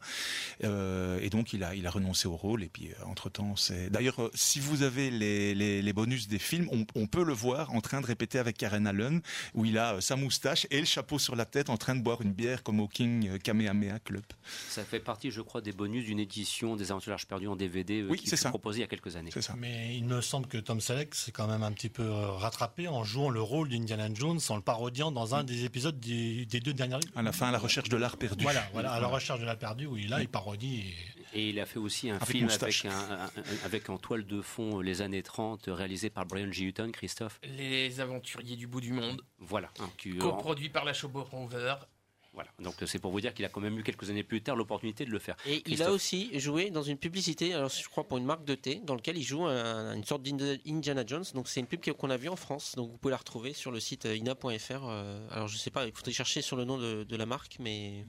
Euh, et donc il a, il a renoncé au rôle et puis euh, entre temps c'est. D'ailleurs euh, si vous avez les, les, bonus des films, on, peut le voir en train de répéter avec Karen Allen où il a sa moustache et le chapeau sur la tête en train de boire une bière comme au King Kamehameha Club. Ça fait partie, je crois, des bonus d'une édition des Aventures perdues en DVD oui, qui fut proposée il y a quelques années. C'est ça. Mais il me semble que Tom Selleck s'est quand même un petit peu euh, rattrapé en jouant le rôle d'Indiana Jones en le parodiant dans un des épisodes des, deux dernières. À la fin, à la recherche de l'art perdu. Voilà, voilà, à la recherche de l'art perdu, où il a, il parodie. Et... il a fait aussi un film avec, avec en toile de fond les années 30, réalisé par Brian G. Hutton, Christophe. Les Aventuriers du bout du monde. Voilà. Hein, Co-produit par la Showboat Rover voilà. Donc c'est pour vous dire qu'il a quand même eu quelques années plus tard l'opportunité de le faire. Et il a aussi joué dans une publicité, alors je crois pour une marque de thé, dans lequel il joue une sorte d'Indiana Jones. Donc c'est une pub qu'on a vue en France. Donc vous pouvez la retrouver sur le site euh, ina.fr. Euh, alors je sais pas, il faudrait chercher sur le nom de, la marque, mais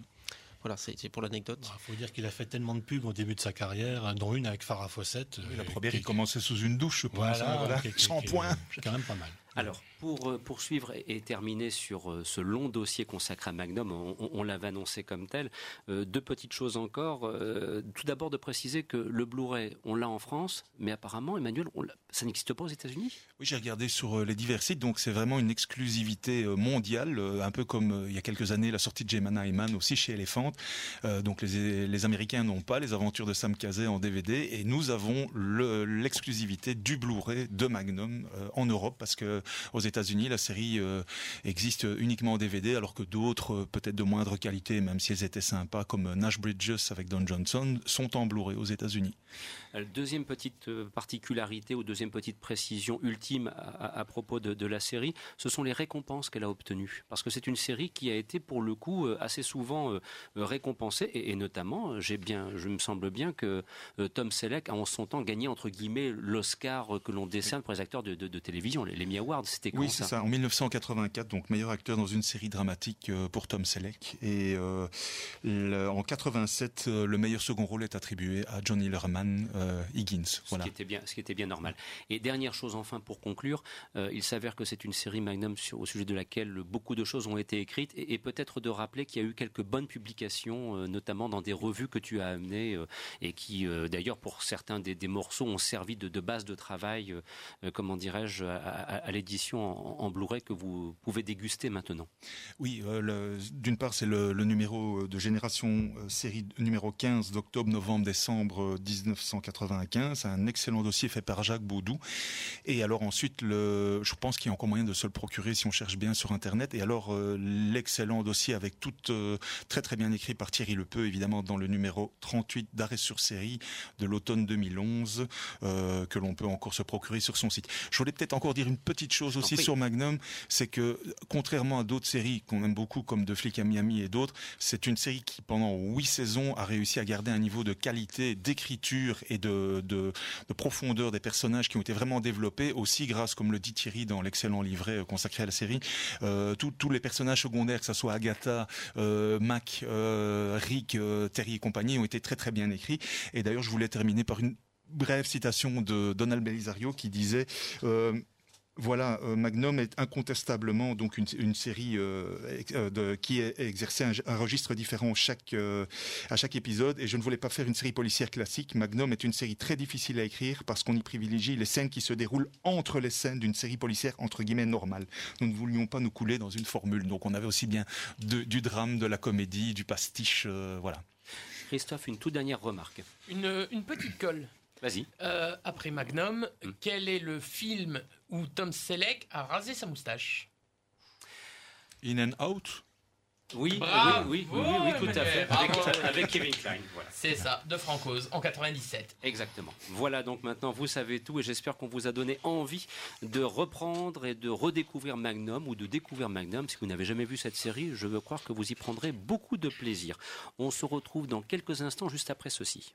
voilà, c'est pour l'anecdote. Il bah, faut dire qu'il a fait tellement de pubs au début de sa carrière, dont une avec Farah Fawcett. la euh, première, il commençait sous une douche, je pense. Voilà, hein, voilà. C'est quand même pas mal. Alors, pour euh, poursuivre et terminer sur euh, ce long dossier consacré à Magnum, on, l'avait annoncé comme tel, euh, deux petites choses encore. tout d'abord de préciser que le Blu-ray, on l'a en France, mais apparemment, Emmanuel, ça n'existe pas aux États-Unis? Oui, j'ai regardé sur les divers sites, donc c'est vraiment une exclusivité mondiale, un peu comme il y a quelques années la sortie de Gemana Eman aussi chez Elephant. donc les, Américains n'ont pas les aventures de Sam Kazé en DVD, et nous avons l'exclusivité du Blu-ray de Magnum en Europe, parce que aux États-Unis, la série euh, existe uniquement en DVD, alors que d'autres, euh, peut-être de moindre qualité, même si elles étaient sympas, comme Nash Bridges avec Don Johnson, sont en Blu-ray aux États-Unis. Euh, deuxième petite particularité ou deuxième petite précision ultime à, propos de, la série, ce sont les récompenses qu'elle a obtenues. Parce que c'est une série qui a été pour le coup assez souvent récompensée et, notamment, j'ai bien, je me semble bien que Tom Selleck a en son temps gagné entre guillemets l'Oscar que l'on décerne pour les acteurs de, télévision, les, les Awards. C'était Oui, c'est ça, en 1984, donc meilleur acteur dans une série dramatique euh, pour Tom Selleck. Et euh, en 87, euh, le meilleur second rôle est attribué à Johnny Lerman Higgins. Voilà. Ce, qui était bien, ce qui était bien normal. Et dernière chose enfin pour conclure, il s'avère que c'est une série Magnum au sujet de laquelle beaucoup de choses ont été écrites et, peut-être de rappeler qu'il y a eu quelques bonnes publications, notamment dans des revues que tu as amenées et qui d'ailleurs pour certains des, morceaux ont servi de, base de travail, comment dirais-je, à, à l'édition en, Blu-ray que vous pouvez déguster maintenant. Oui, euh, d'une part, c'est le, numéro de génération euh, série numéro 15 d'octobre, novembre, décembre 1995. Euh, un excellent dossier fait par Jacques Baudou. Et alors ensuite, le, je pense qu'il y a encore moyen de se le procurer si on cherche bien sur Internet. Et alors, l'excellent dossier avec tout très très bien écrit par Thierry Lepeu, évidemment, dans le numéro 38 d'arrêt sur série de l'automne 2011, que l'on peut encore se procurer sur son site. Je voulais peut-être encore dire une petite chose aussi sur Magnum, c'est que contrairement à d'autres séries qu'on aime beaucoup comme De flics à Miami et d'autres, c'est une série qui pendant huit saisons a réussi à garder un niveau de qualité d'écriture et de, de, profondeur des personnages qui ont été vraiment développés aussi grâce, comme le dit Thierry dans l'excellent livret euh, consacré à la série, euh, tous les personnages secondaires, que ce soit Agatha, euh, Mac, Rick, Terry et compagnie, ont été très très bien écrits. Et d'ailleurs, je voulais terminer par une brève citation de Donald Belisario qui disait voilà, euh, Magnum est incontestablement donc une, série euh, euh, de, qui est exercé un, registre différent chaque, à chaque épisode. Et je ne voulais pas faire une série policière classique. Magnum est une série très difficile à écrire parce qu'on y privilégie les scènes qui se déroulent entre les scènes d'une série policière entre guillemets normale. Nous ne voulions pas nous couler dans une formule. Donc on avait aussi bien du drame, de la comédie, du pastiche, voilà. Christophe, une toute dernière remarque. Une, une petite colle. Vas-y. Euh, après Magnum, hmm. quel est le film où Tom Selleck a rasé sa moustache? In and Out? Oui, oui, oui, oui, tout à fait. Avec, Kevin Klein. C'est ça, de Francoise, en 97. Exactement. Voilà, donc maintenant vous savez tout et j'espère qu'on vous a donné envie de reprendre et de redécouvrir Magnum ou de découvrir Magnum. Si vous n'avez jamais vu cette série, je veux croire que vous y prendrez beaucoup de plaisir. On se retrouve dans quelques instants juste après ceci.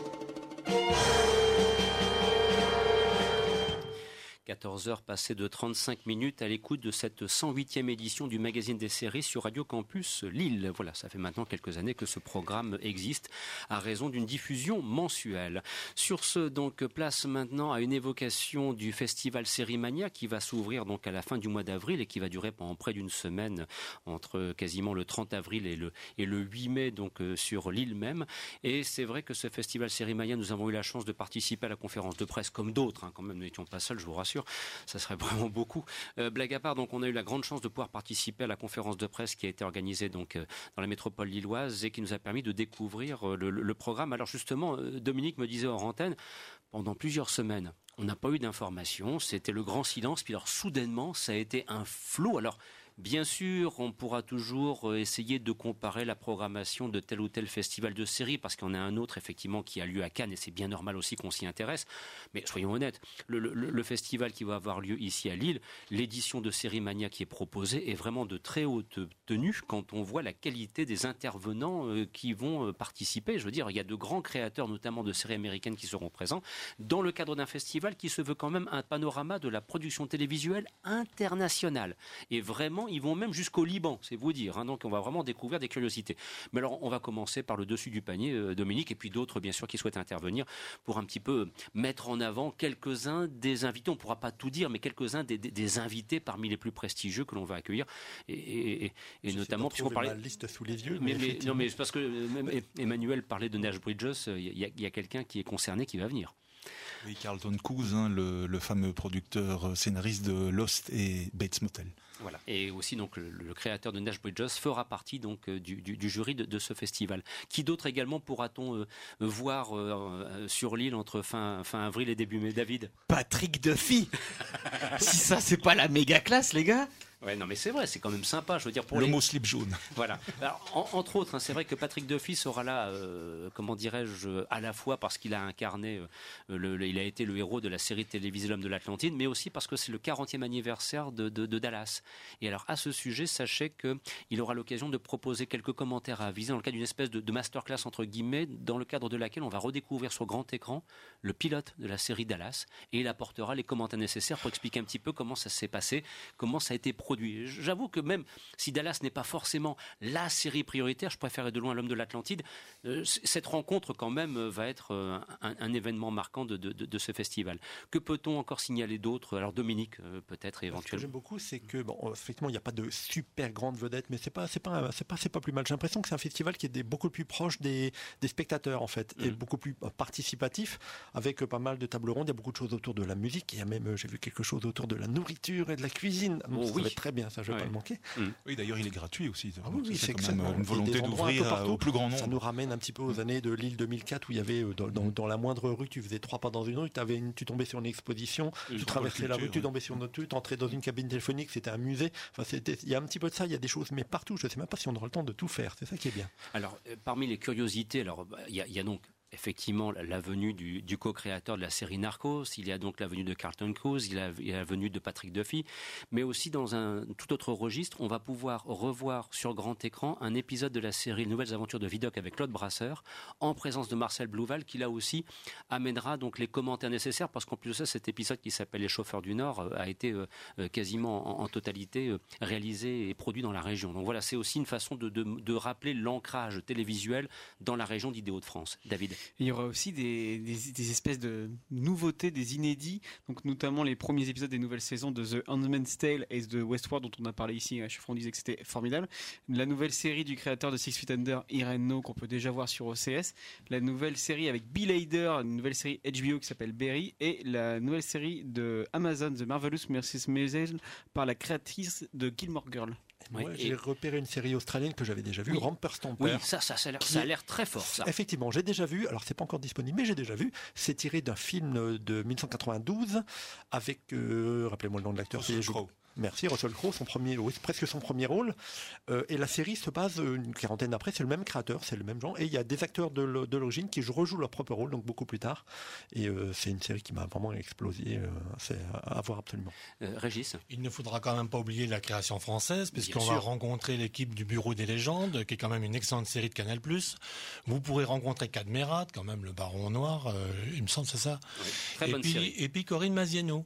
Música 14 heures passées de 35 minutes à l'écoute de cette 108e édition du magazine des séries sur Radio Campus Lille. Voilà, ça fait maintenant quelques années que ce programme existe à raison d'une diffusion mensuelle. Sur ce, donc, place maintenant à une évocation du festival Sérimania qui va s'ouvrir donc à la fin du mois d'avril et qui va durer pendant près d'une semaine entre quasiment le 30 avril et le, et le 8 mai donc euh, sur l'île même. Et c'est vrai que ce festival Sérimania, nous avons eu la chance de participer à la conférence de presse comme d'autres, hein, quand même, nous n'étions pas seuls, je vous rassure ça serait vraiment beaucoup. Euh, blague à part, donc on a eu la grande chance de pouvoir participer à la conférence de presse qui a été organisée donc euh, dans la métropole lilloise et qui nous a permis de découvrir euh, le, programme. Alors justement, Dominique me disait hors antenne, pendant plusieurs semaines, on n'a pas eu d'informations, c'était le grand silence, puis alors soudainement, ça a été un flot. Alors Bien sûr, on pourra toujours euh, essayer de comparer la programmation de tel ou tel festival de série, parce qu'on a un autre effectivement qui a lieu à Cannes, et c'est bien normal aussi qu'on s'y intéresse. Mais soyons honnêtes, le, festival qui va avoir lieu ici à Lille, l'édition de Série Mania qui est proposée est vraiment de très haute tenue quand on voit la qualité des intervenants euh, qui vont euh, participer. Je veux dire, il y a de grands créateurs, notamment de séries américaines, qui seront présents dans le cadre d'un festival qui se veut quand même un panorama de la production télévisuelle internationale. Et vraiment ils vont même jusqu'au Liban, c'est vous dire. Hein. donc on va vraiment découvrir des curiosités. Mais alors on va commencer par le dessus du panier, euh, Dominique, et puis d'autres bien sûr qui souhaitent intervenir pour un petit peu mettre en avant quelques-uns des invités. On ne pourra pas tout dire, mais quelques-uns des, invités parmi les plus prestigieux que l'on va accueillir, et, notamment puisqu'on parlait. La liste sous les yeux. Mais, non, mais parce que euh, Emmanuel parlait de Nash Bridges, euh, il y a, quelqu'un qui est concerné qui va venir. Oui, Carlton Cuse, hein, le, le, fameux producteur scénariste de Lost et Bates Motel. Voilà. Et aussi donc le, créateur de Nash Bridges fera partie donc euh, du, jury de, ce festival. Qui d'autre également pourra-t-on euh, voir euh, sur l'île entre fin, fin avril et début mai, David? Patrick Duffy. si ça c'est pas la méga classe, les gars. Ouais, non, mais c'est vrai, c'est quand même sympa. Je veux dire pour le mot slip jaune. Voilà. entre autres, hein, c'est vrai que Patrick Duffy sera là, euh, comment dirais-je, à la fois parce qu'il a incarné, euh, le, il a été le héros de la série télévisée L'homme de l'Atlantide, mais aussi parce que c'est le 40e anniversaire de, de, Dallas. Et alors, à ce sujet, sachez qu'il aura l'occasion de proposer quelques commentaires à aviser dans le cadre d'une espèce de, de masterclass entre guillemets, dans le cadre de laquelle on va redécouvrir sur grand écran le pilote de la série Dallas et il apportera les commentaires nécessaires pour expliquer un petit peu comment ça s'est passé, comment ça a été produit J'avoue que même si Dallas n'est pas forcément la série prioritaire, je préférais de loin l'homme de l'Atlantide, euh, cette rencontre quand même euh, va être euh, un, événement marquant de, ce festival. Que peut-on encore signaler d'autre? Alors Dominique, peut-être éventuellement. Ce que j'aime beaucoup, c'est que bon, effectivement, il n'y a pas de super grande vedette, mais c'est pas, c'est pas, c'est pas, c'est pas plus mal. J'ai l'impression que c'est un festival qui est beaucoup plus proche des, spectateurs en fait, et mm. beaucoup plus participatif, avec pas mal de tables rondes. Il y a beaucoup de choses autour de la musique. Il y a même, j'ai vu quelque chose autour de la nourriture et de la cuisine. Oh, oui. Très bien, ça, je ne vais pas le manquer. Mm. Oui, d'ailleurs, il est gratuit aussi. Ah oui, c'est quand même une volonté d'ouvrir au plus grand nombre. Ça nous ramène un petit peu aux mm. années de l'île 2004 où il y avait euh, dans, la moindre rue, tu faisais trois pas dans une rue, avais tu tombais sur une exposition, tu traversais la rue, tu tombais sur une autre rue, tu entrais dans une cabine téléphonique, c'était un musée. Enfin, il y a un petit peu de ça, il y a des choses, mais partout. Je ne sais même pas si on aura le temps de tout faire. C'est ça qui est bien. Alors, euh, parmi les curiosités, alors bah, il y, a donc effectivement la venue du, co-créateur de la série Narcos, il y a donc la venue de Carlton Cuse, il y a, la venue de Patrick Duffy, mais aussi dans un tout autre registre, on va pouvoir revoir sur grand écran un épisode de la série Nouvelles aventures de Vidocq avec Claude Brasseur, en présence de Marcel Blouval, qui là aussi amènera donc les commentaires nécessaires, parce qu'en plus de ça, cet épisode qui s'appelle Les chauffeurs du Nord euh, a été euh, euh, quasiment en, totalité réalisé et produit dans la région. Donc voilà, c'est aussi une façon de, de, de rappeler l'ancrage télévisuel dans la région d'Idéo-de-France. David. Il y aura aussi des, espèces de nouveautés, des inédits, donc notamment les premiers épisodes des nouvelles saisons de The Handmaid's Tale et de Westworld dont on a parlé ici. Chaque fois on disait que c'était formidable. La nouvelle série du créateur de Six Feet Under, Irene No, qu'on peut déjà voir sur OCS. La nouvelle série avec Bill Hader, une nouvelle série HBO qui s'appelle Berry et la nouvelle série de Amazon, The Marvelous Mrs. Maisel, par la créatrice de Gilmore Girl. J'ai repéré une série australienne que j'avais déjà vue, Oui. Stomper. Oui, ça, ça, ça a l'air- très fort, ça. Effectivement, j'ai déjà vu. Alors, c'est pas encore disponible, mais j'ai déjà vu. C'est tiré d'un film de 1992 avec, euh, rappelez-moi le nom de l'acteur. C'est- Crowe. Merci, Russell Crowe, son premier, oui, presque son premier rôle. Euh, et la série se base euh, une quarantaine après, c'est le même créateur, c'est le même genre. Et il y a des acteurs de l'o- de l'origine qui rejouent leur propre rôle, donc beaucoup plus tard. Et euh, c'est une série qui m'a vraiment explosé. euh, c'est à, à voir absolument. Euh, Régis? Il ne faudra quand même pas oublier la création française, puisqu'on va rencontrer l'équipe du Bureau des légendes, qui est quand même une excellente série de Canal+. Vous pourrez rencontrer Cadmerat, quand même le Baron Noir, euh, il me semble c'est ça? Très et bonne puis, série. Et puis Corinne Maziano,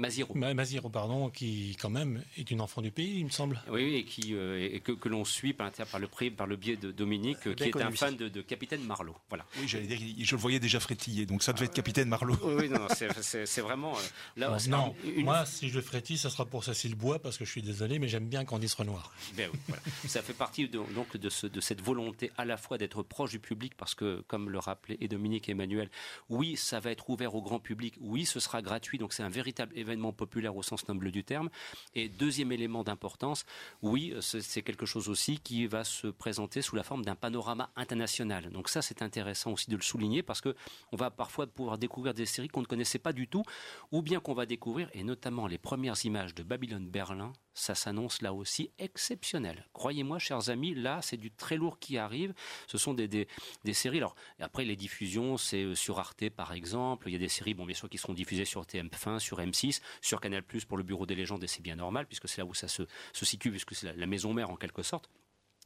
Maziro. Ma- Maziro, pardon, qui quand même est une enfant du pays, il me semble. Oui, et qui euh, et que, que l'on suit par, le prix, par le biais de Dominique, euh, qui est un fan de, de Capitaine Marlowe. Voilà. Oui, j'allais dire, je le voyais déjà frétiller, donc ça devait être Capitaine Marlowe. Oui, non, c'est- vraiment. euh, là, Non, c'est non, une- moi, si je frétille, ça sera pour Cécile Bois, parce que je suis désolé, mais j'aime bien Candice Renoir. Ben oui, voilà. Ça fait partie de- donc de, ce- de cette volonté à la fois d'être proche du public, parce que, comme le rappelaient et Dominique et Emmanuel, oui, ça va être ouvert au grand public, oui, ce sera gratuit, donc c'est un véritable événement populaire au sens noble du terme. Et deuxième élément d'importance, oui, c'est quelque chose aussi qui va se présenter sous la forme d'un panorama international. Donc ça, c'est intéressant aussi de le souligner, parce que on va parfois pouvoir découvrir des séries qu'on ne connaissait pas du tout, ou bien qu'on va découvrir, et notamment les premières images de Babylone Berlin, ça s'annonce là aussi exceptionnel. Croyez-moi, chers amis, là, c'est du très lourd qui arrive. Ce sont des, des, séries. Alors, après, les diffusions, c'est euh, sur Arte, par exemple. Il y a des séries, bon, bien sûr, qui seront diffusées sur TF1, sur M6, sur Canal+, pour le Bureau des légendes, et c'est bien normal, puisque c'est là où ça se, situe, puisque c'est la maison mère, en quelque sorte.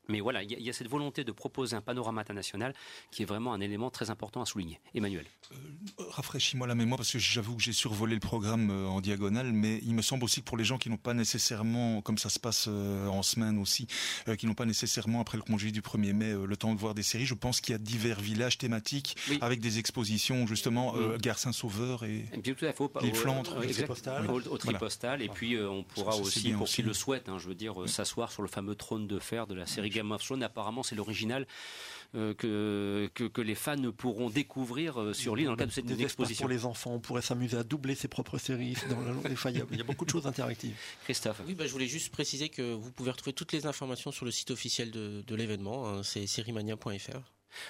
Mais voilà, il y, a, il y a cette volonté de proposer un panorama international qui est vraiment un élément très important à souligner. Emmanuel. Rafraîchis-moi la mémoire parce que j'avoue que j'ai survolé le programme euh, en diagonale, mais il me semble aussi que pour les gens qui n'ont pas nécessairement, comme ça se passe euh, en semaine aussi, euh, qui n'ont pas nécessairement après le congé du 1er mai euh, le temps de voir des séries, je pense qu'il y a divers villages thématiques Oui. avec des expositions justement euh, Mm. Gare Saint-Sauveur et Et puis tout à fait, au, Tripostal. Tripostal. Et puis euh, on pourra Ça, ça, c'est aussi, pour qui le souhaite, hein, je veux dire, euh, s'asseoir sur le fameux trône de fer de la série Game of Thrones. Apparemment, c'est l'original euh, que, que, que les fans pourront découvrir euh, sur l'île dans le cadre de cette exposition. pour les enfants, on pourrait s'amuser à doubler ses propres séries. Dans la longue- il y a- il y a beaucoup de choses interactives. Christophe. Oui, bah, je voulais juste préciser que vous pouvez retrouver toutes les informations sur le site officiel de, de l'événement, hein, c'est seriemania.fr.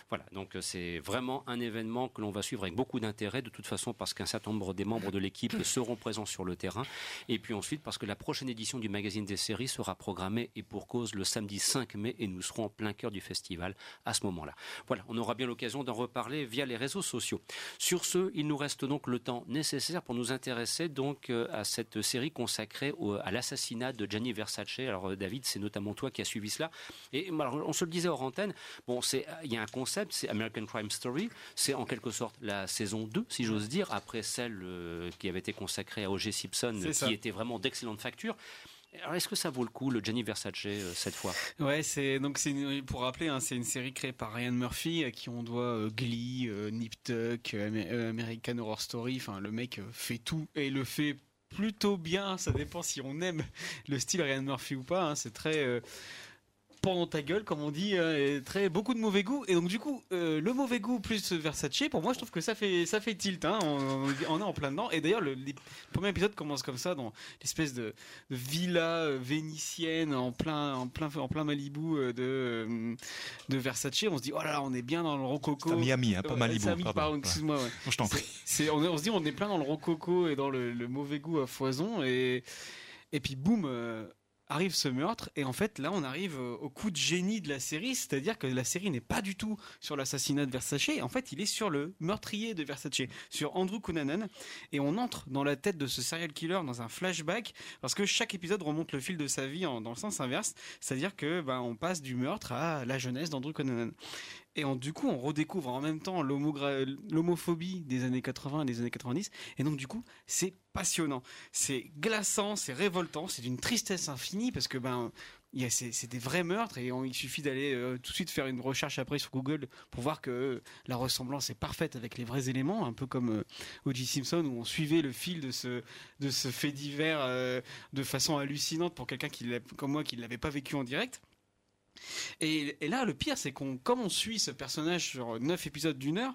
Voilà, donc euh, c'est vraiment un événement que l'on va suivre avec beaucoup d'intérêt, de toute façon parce qu'un certain nombre des membres de l'équipe seront présents sur le terrain, et puis ensuite parce que la prochaine édition du magazine des séries sera programmée et pour cause le samedi 5 mai, et nous serons en plein cœur du festival à ce moment-là. Voilà, on aura bien l'occasion d'en reparler via les réseaux sociaux. Sur ce, il nous reste donc le temps nécessaire pour nous intéresser donc euh, à cette série consacrée au- à l'assassinat de Gianni Versace. Alors euh, David, c'est notamment toi qui as suivi cela, et alors, on se le disait hors antenne, bon, c'est il y a un concept, c'est American Crime Story, c'est en quelque sorte la saison 2, si j'ose dire, après celle euh, qui avait été consacrée à O.J. Simpson, qui ça. était vraiment d'excellente facture. Alors, est-ce que ça vaut le coup, le Gianni Versace, euh, cette fois? Ouais, c'est donc c'est pour rappeler, hein, c'est une série créée par Ryan Murphy à qui on doit euh, Glee, euh, Nip Tuck, Amer- American Horror Story. Enfin, le mec fait tout et le fait plutôt bien. Ça dépend si on aime le style Ryan Murphy ou pas. hein. C'est très pendant ta gueule, comme on dit, euh, très beaucoup de mauvais goût. Et donc du coup, euh, le mauvais goût plus Versace, pour moi, je trouve que ça fait ça fait tilt. Hein. On, on est en plein dedans. Et d'ailleurs, le, premier épisode commence comme ça dans l'espèce de, de villa euh, vénitienne en plein en plein en plein Malibu euh, de de Versace. On se dit oh là là, on est bien dans le rococo. À Miami, hein, pas Malibu, Miami, pardon. pardon, Ouais. excuse-moi. ouais. je t'en prie. C'est, on, on se dit on est plein dans le rococo et dans le, le mauvais goût à foison et et puis boum. euh, arrive ce meurtre et en fait là on arrive euh, au coup de génie de la série, c'est-à-dire que la série n'est pas du tout sur l'assassinat de Versace, en fait il est sur le meurtrier de Versace, sur Andrew Cunanan. Et on entre dans la tête de ce serial killer dans un flashback parce que chaque épisode remonte le fil de sa vie dans le sens inverse, c'est-à-dire que ben, on passe du meurtre à la jeunesse d'Andrew Cunanan. Et du coup, on redécouvre en même temps l'homophobie des années 80 et des années 90. Et donc, du coup, c'est passionnant. C'est glaçant, c'est révoltant, c'est d'une tristesse infinie parce que, ben, c'est des vrais meurtres et il suffit d'aller euh, tout de suite faire une recherche après sur Google pour voir que euh, la ressemblance est parfaite avec les vrais éléments, un peu comme euh. Simpson où on suivait le fil de ce, de ce fait divers euh, de façon hallucinante pour quelqu'un comme moi qui ne l'avait pas vécu en direct. Et, là, le pire, c'est qu'on, comme on suit ce personnage sur 9 épisodes d'une heure,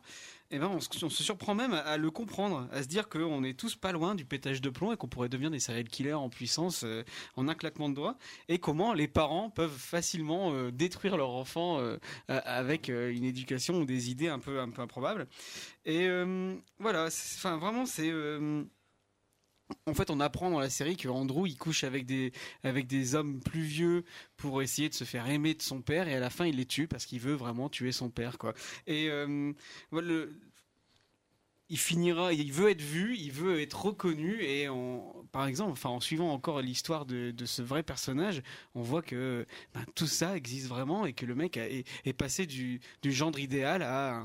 eh ben, on, se- surprend même à, le comprendre, à se dire qu'on est tous pas loin du pétage de plomb et qu'on pourrait devenir des serial killers en puissance euh, en un claquement de doigts. Et comment les parents peuvent facilement euh, détruire leur enfant euh, avec une éducation ou des idées un peu, un peu improbables. Et voilà, enfin, vraiment, c'est. En fait, on apprend dans la série que Andrew il couche avec des avec des hommes plus vieux pour essayer de se faire aimer de son père et à la fin il les tue parce qu'il veut vraiment tuer son père quoi. Et euh, il finira, il veut être vu, il veut être reconnu et en, par exemple, enfin en suivant encore l'histoire de, de ce vrai personnage, on voit que ben, tout ça existe vraiment et que le mec est, est passé du, du gendre idéal à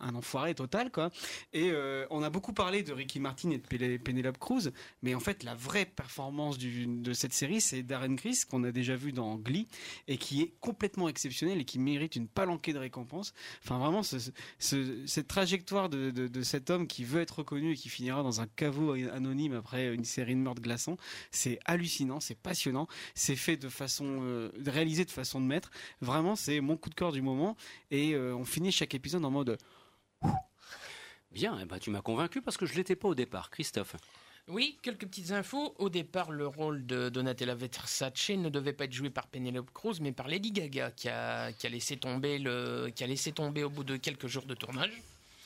un enfoiré total quoi. Et euh, on a beaucoup parlé de Ricky Martin et de Penelope Cruz, mais en fait la vraie performance de cette série c'est Darren Criss qu'on a déjà vu dans Glee et qui est complètement exceptionnel et qui mérite une palanquée de récompenses. Enfin vraiment ce- ce- cette trajectoire de cet homme qui veut être reconnu et qui finira dans un caveau anonyme après une série de meurtres glaçants, c'est hallucinant, c'est passionnant, c'est fait de façon euh, réalisé de façon de maître. Vraiment c'est mon coup de cœur du moment et euh, on finit chaque épisode en mode Bien, eh ben, tu m'as convaincu parce que je l'étais pas au départ. Christophe. Oui, quelques petites infos. Au départ, le rôle de Donatella Versace ne devait pas être joué par Penelope Cruz, mais par Lady Gaga, qui a, qui a laissé tomber le, qui a laissé tomber au bout de quelques jours de tournage.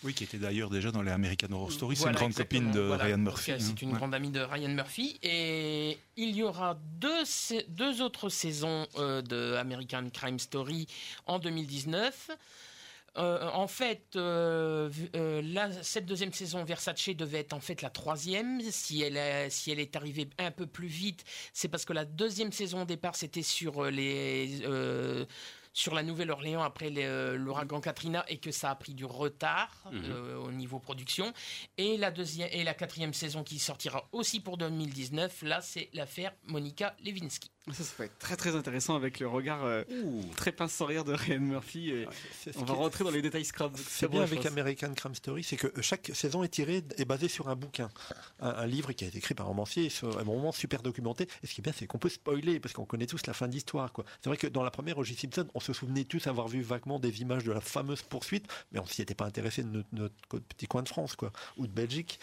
Oui, qui était d'ailleurs déjà dans les American Horror Story. C'est une grande exactement. copine de Voilà. Ryan Murphy. C'est hein. une Ouais. grande amie de Ryan Murphy. Et il y aura deux, deux autres saisons euh, de American Crime Story en 2019. Euh, en fait, euh, euh, là, cette deuxième saison, Versace devait être en fait la troisième. Si elle, a- si elle est arrivée un peu plus vite, c'est parce que la deuxième saison au départ, c'était sur les sur la Nouvelle-Orléans après euh, l'ouragan Katrina et que ça a pris du retard Mhm. euh, au niveau production. Et la deuxième et la quatrième saison qui sortira aussi pour 2019, là, c'est l'affaire Monica Lewinsky. Ça, ça va être très très intéressant avec le regard euh, très pince sans rire de Ryan Murphy. et on va rentrer dans les détails Scrabble. C'est bien avec American Crime Story, c'est que chaque saison est tirée, est basée sur un bouquin, un, un livre qui a été écrit par un romancier, un moment super documenté. Et ce qui est bien, c'est qu'on peut spoiler parce qu'on connaît tous la fin d'histoire. quoi. C'est vrai que dans la première O.J. Simpson, on se souvenait tous avoir vu vaguement des images de la fameuse poursuite, mais on s'y était pas intéressé de notre, notre petit coin de France, quoi, ou de Belgique.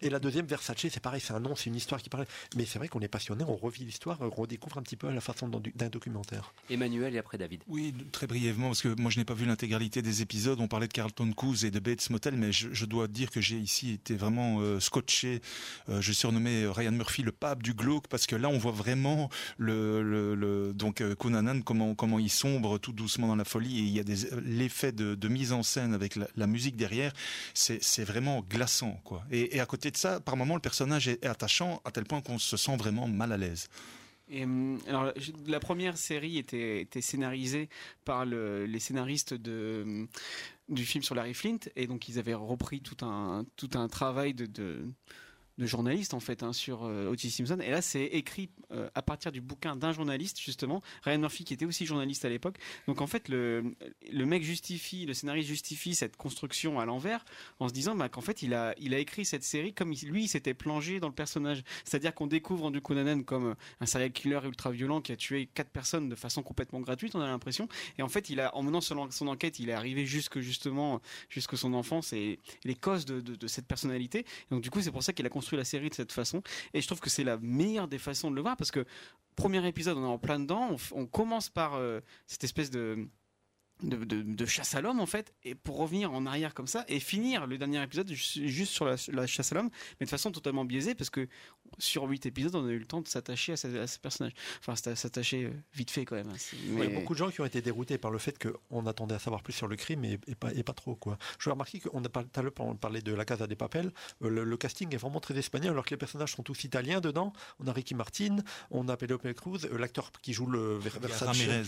Et la deuxième, Versace, c'est pareil, c'est un nom, c'est une histoire qui parlait. Mais c'est vrai qu'on est passionné, on revit l'histoire, on redécouvre un petit peu à la façon d'un documentaire. Emmanuel et après David. Oui, très brièvement, parce que moi je n'ai pas vu l'intégralité des épisodes. On parlait de Carlton Cuse et de Bates Motel, mais je, je dois dire que j'ai ici été vraiment euh, scotché. Euh, je surnommais Ryan Murphy le pape du glauque, parce que là on voit vraiment le, le, le- donc euh, Cunanan comment comment il sombre tout doucement dans la folie et il y a des l'effet de, de mise en scène avec la, la musique derrière. C'est vraiment glaçant, quoi. Et, et à côté de ça, par moment le personnage est, est attachant à tel point qu'on se sent vraiment mal à l'aise. Hum, alors, la première série était, scénarisée par le- les scénaristes hum, du film sur Larry Flint, et donc ils avaient repris tout un, tout un travail de, de, de journaliste en fait hein, sur euh. Simpson. Et là, c'est écrit euh, à partir du bouquin d'un journaliste justement, Ryan Murphy qui était aussi journaliste à l'époque. Donc en fait, le, le mec justifie, le scénariste justifie cette construction à l'envers en se disant bah, qu'en fait, il a, il a écrit cette série comme lui, il s'était plongé dans le personnage. C'est-à-dire qu'on découvre Andrew Cunanan comme un serial killer ultra violent qui a tué quatre personnes de façon complètement gratuite, on a l'impression. Et en fait, il a, en menant son, son enquête, il est arrivé jusque justement jusque son enfance et les causes de, de- de cette personnalité. Et donc du coup, c'est pour ça qu'il a construit la série de cette façon. Et je trouve que c'est la meilleure des façons de le voir parce que premier épisode, on est en plein dedans. On, commence par euh, cette espèce de de, de- de chasse à l'homme en fait, et pour revenir en arrière comme ça et finir le dernier épisode ju- juste sur la, la chasse à l'homme, mais de façon totalement biaisée parce que sur huit épisodes, on a eu le temps de s'attacher à, à ce personnage. Enfin, s'atta- s'attacher euh, vite fait quand même. hein. Il y mais- a beaucoup de gens qui ont été déroutés par le fait qu'on attendait à savoir plus sur le crime et, et pas, et pas trop. Quoi. Je vais remarquer qu'on a par- tout à l'heure on parlait de La Casa des Papel. euh, le, le casting est vraiment très espagnol alors que les personnages sont tous italiens dedans. On a Ricky Martin, on a Penelope Cruz, euh, l'acteur qui joue le Versace. Ramirez.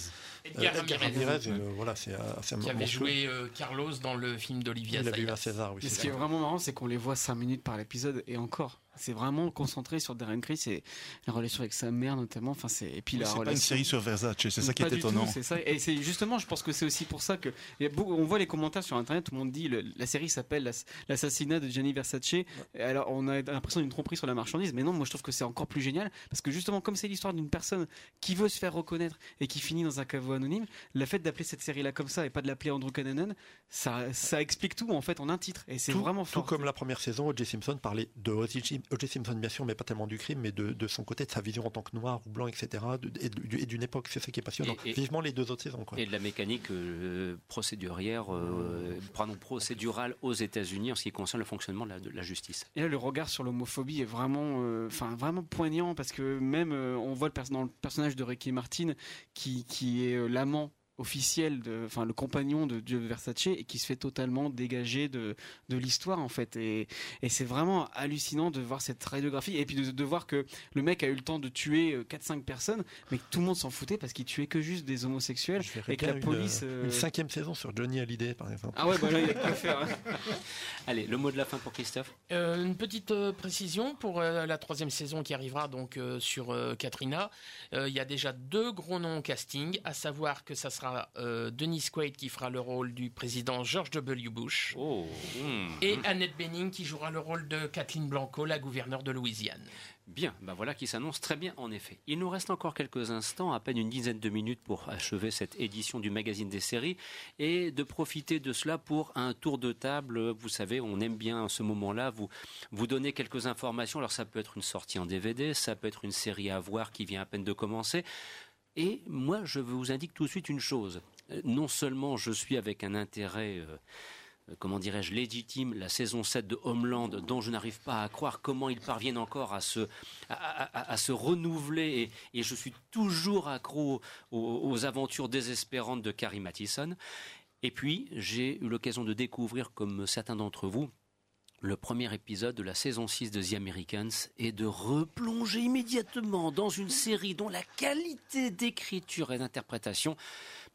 Edgar Euh, Edgar Ramirez. Ramirez, euh, voilà, assez Qui avait joué euh, Carlos dans le film d'Olivia Il a eu un César, oui. C'est ce qui est vraiment marrant, c'est qu'on les voit 5 minutes par l'épisode et encore. C'est vraiment concentré sur Darren Criss et la relation avec sa mère notamment. Enfin, c'est et puis la C'est pas une série sur Versace, c'est ça qui est du tout, étonnant. ça. Et c'est justement, je pense que c'est aussi pour ça que on voit les commentaires sur internet, tout le monde dit le- la série s'appelle L'ass- l'assassinat de Gianni Versace. Alors on a l'impression d'une tromperie sur la marchandise, mais non, moi je trouve que c'est encore plus génial parce que justement comme c'est l'histoire d'une personne qui veut se faire reconnaître et qui finit dans un caveau anonyme, le fait d'appeler cette série là comme ça et pas de l'appeler Andrew Cunanan, ça, ça explique tout en fait en un titre et c'est Tout- vraiment Tout fort. comme la première saison, O.J. Simpson parlait de O.J. Simpson, bien sûr, mais pas tellement du crime, mais de, de son côté, de sa vision en tant que noir ou blanc, etc., de- et du- et d'une époque. C'est ça qui est passionnant. Et- et- Vivement les deux autres saisons. Quoi. Et de la mécanique euh, procédurière, euh, pardon, procédurale aux États-Unis en ce qui concerne le fonctionnement de la, de la justice. Et là, le regard sur l'homophobie est vraiment, euh, enfin, vraiment poignant parce que même euh, on voit le dans le personnage de Ricky Martin qui, qui est euh, l'amant officiel, de- enfin le compagnon de Dieu Versace et qui se fait totalement dégager de, de l'histoire en fait. Et, et c'est vraiment hallucinant de voir cette radiographie et puis de, de voir que le mec a eu le temps de tuer euh, 4-5 personnes, mais que tout le monde s'en foutait parce qu'il tuait que juste des homosexuels et que la police. Une, euh, une cinquième saison sur Johnny Hallyday, par exemple. Ah ouais, bah là, il y a quoi faire. hein. Allez, le mot de la fin pour Christophe. Euh, une petite euh, précision pour euh, la troisième saison qui arrivera donc euh, sur euh, Katrina. Euh, Il y a déjà deux gros noms au casting, à savoir que ça sera euh, Dennis Quaid qui fera le rôle du président George W. Bush Oh, hmm. et Annette Bening qui jouera le rôle de Kathleen Blanco, la gouverneure de Louisiane. Bien, ben voilà qui s'annonce très bien en effet. Il nous reste encore quelques instants, à peine une dizaine de minutes pour achever cette édition du magazine des séries et de profiter de cela pour un tour de table. Vous savez, on aime bien à ce moment-là vous vous donner quelques informations. Alors ça peut être une sortie en DVD, ça peut être une série à voir qui vient à peine de commencer. Et moi, je vous indique tout de suite une chose. Euh, Non seulement je suis avec un intérêt euh, euh, comment dirais-je, légitime la saison 7 de Homeland, dont je n'arrive pas à croire comment ils parviennent encore à se, à, se renouveler, et, et je suis toujours accro aux, aux aventures désespérantes de Carrie Mathison. Et puis, j'ai eu l'occasion de découvrir, comme certains d'entre vous, le premier épisode de la saison 6 de The Americans et de replonger immédiatement dans une série dont la qualité d'écriture et d'interprétation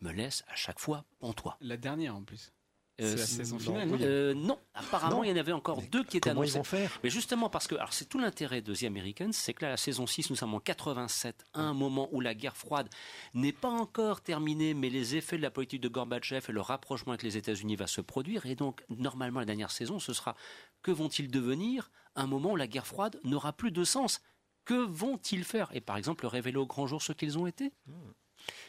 me laisse à chaque fois pantois. La dernière en plus. Euh, C'est la saison finale. oui. non Euh, non, apparemment Non. il y en avait encore Mais deux qui étaient Comment ils annoncés. vont faire? Mais justement parce que, alors c'est tout l'intérêt de The Americans, c'est que là, la saison 6, nous sommes en 87, à un moment où la guerre froide n'est pas encore terminée, mais les effets de la politique de Gorbatchev et le rapprochement avec les États-Unis va se produire. Et donc, normalement, la dernière saison, ce sera que vont-ils devenir un moment où la guerre froide n'aura plus de sens? Que vont-ils faire? Et par exemple, révéler au grand jour ce qu'ils ont été?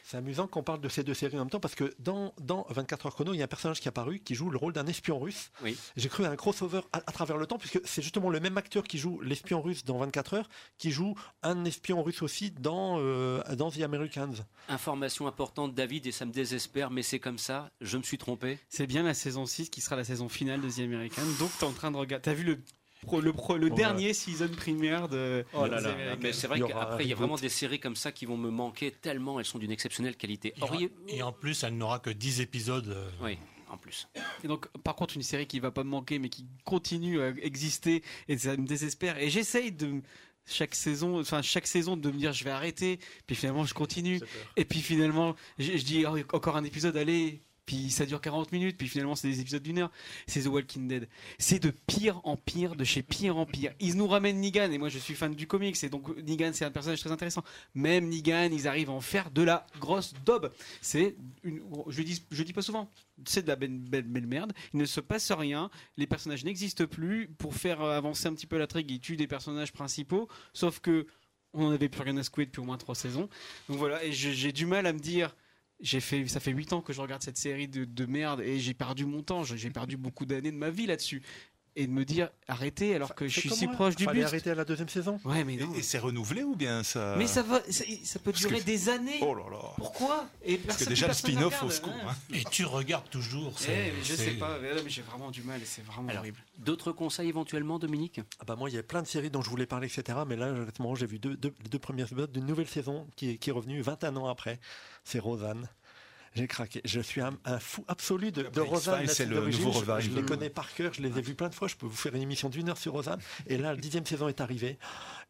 C'est amusant qu'on parle de ces deux séries en même temps parce que dans, dans 24 heures chrono, il y a un personnage qui est apparu qui joue le rôle d'un espion russe. Oui. J'ai cru à un crossover à, à travers le temps puisque c'est justement le même acteur qui joue l'espion russe dans 24 heures qui joue un espion russe aussi dans, euh, dans The Americans. Information importante, David, et ça me désespère, mais c'est comme ça, je me suis trompé. C'est bien la saison 6 qui sera la saison finale de The American. Donc t'es en train de regarder. T'as vu le, pro- le, pro- le Ouais. dernier season première de Oh là The là, mais c'est vrai qu'après, il y a vraiment des séries comme ça qui vont me manquer tellement elles sont d'une exceptionnelle qualité. Et en- Auriez- Et en plus, elle n'aura que 10 épisodes. euh, Oui, en plus. Et donc, par contre, une série qui va pas me manquer, mais qui continue à exister, et ça me désespère. Et j'essaye de chaque saison, enfin chaque saison, de me dire je vais arrêter, puis finalement je continue, et puis finalement je, je dis oh, encore un épisode, allez. Puis ça dure 40 minutes, puis finalement c'est des épisodes d'une heure. C'est The Walking Dead. C'est de pire en pire, de chez pire en pire. Ils nous ramènent Negan, et moi je suis fan du comics, et donc Negan c'est un personnage très intéressant. Même Negan, ils arrivent à en faire de la grosse daube. C'est je dis, je dis pas souvent, c'est de la belle, belle, belle merde. Il ne se passe rien, les personnages n'existent plus. Pour faire avancer un petit peu la trigue, ils tuent des personnages principaux, sauf que on n'en avait plus rien à secouer depuis au moins trois saisons. Donc voilà, et j'ai du mal à me dire. J'ai fait, ça fait 8 ans que je regarde cette série de, de merde et j'ai perdu mon temps, j'ai perdu beaucoup d'années de ma vie là-dessus. Et de me dire arrêtez alors que je suis si proche du but. arrêter à la deuxième saison. Ouais, mais Et, non. et c'est renouvelé ou bien ça Mais ça va, ça, ça peut durer que- des années. Oh là là. Pourquoi Et Parce que déjà le spin-off au secours. hein. hein. Et tu regardes toujours. Eh, c'est- mais je sais pas, mais j'ai vraiment du mal et c'est vraiment Alors, horrible. D'autres conseils éventuellement, Dominique? Ah bah moi, il y a plein de séries dont je voulais parler, etc. Mais là, honnêtement, j'ai vu deux, deux, les deux premières épisodes d'une nouvelle saison qui est, qui est revenue 21 ans après. C'est Rosanne. J'ai craqué. Je suis un, un fou absolu de, de Rosanne. C'est le nouveau Je- Je, les connais par cœur. Je les ai vus plein de fois. Je peux vous faire une émission d'une heure sur Rosanne. Et là, la dixième saison est arrivée.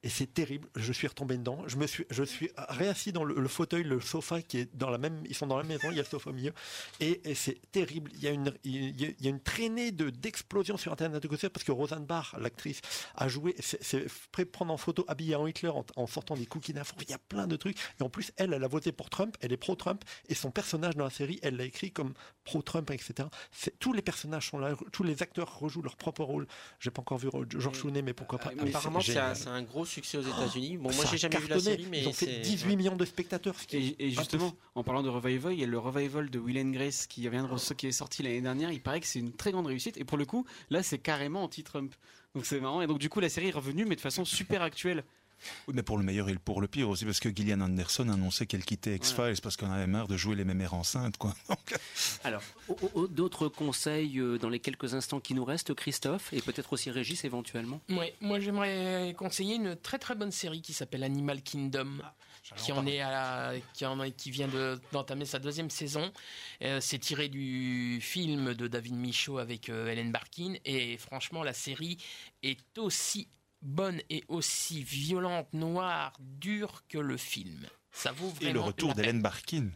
Et c'est terrible. Je suis retombé dedans. Je me suis, je suis réassis dans le, le fauteuil, le sofa qui est dans la même. Ils sont dans la maison. Il y a le sofa au milieu. Et, et c'est terrible. Il y a une, il y a, il y a une traînée de d'explosions sur Internet de côté parce que Rosanne Barr, l'actrice, a joué. C'est prendre en photo habillée en Hitler en, en sortant des cookies d'infos. Il y a plein de trucs. Et en plus, elle, elle a voté pour Trump. Elle est pro-Trump. Et son personnage dans la série, elle l'a écrit comme pro-Trump, etc. Tous les personnages sont là. Tous les acteurs rejouent leur propre rôle. J'ai pas encore vu George Clooney, mais pourquoi pas. Mais Apparemment, c'est un, génial. c'est un gros succès aux États-Unis. Bon, moi, j'ai jamais vu la série, mais Ils ont fait c'est- 18 millions de spectateurs. ce qui est Et, et justement, en parlant de revival, il y a le revival de Will and Grace qui vient de qui est sorti l'année dernière. Il paraît que c'est une très grande réussite. Et pour le coup, là, c'est carrément anti-Trump. Donc c'est marrant. Et donc du coup, la série est revenue, mais de façon super actuelle. Oui, mais pour le meilleur et pour le pire aussi, parce que Gillian Anderson annonçait qu'elle quittait X-Files parce qu'on avait marre de jouer les mémères enceintes, quoi. Donc, Alors, d'autres conseils euh, dans les quelques instants qui nous restent, Christophe, et peut-être aussi Régis éventuellement? Ouais, moi j'aimerais conseiller une très très bonne série qui s'appelle Animal Kingdom. qui en est à la- qui, en est- qui vient de- d'entamer sa deuxième saison. Euh, c'est tiré du film de David Michaud avec euh, Helen Barkin et franchement la série est aussi bonne et aussi violente, noire, dure que le film. Ça vaut vraiment et le retour d'Hélène Barkin.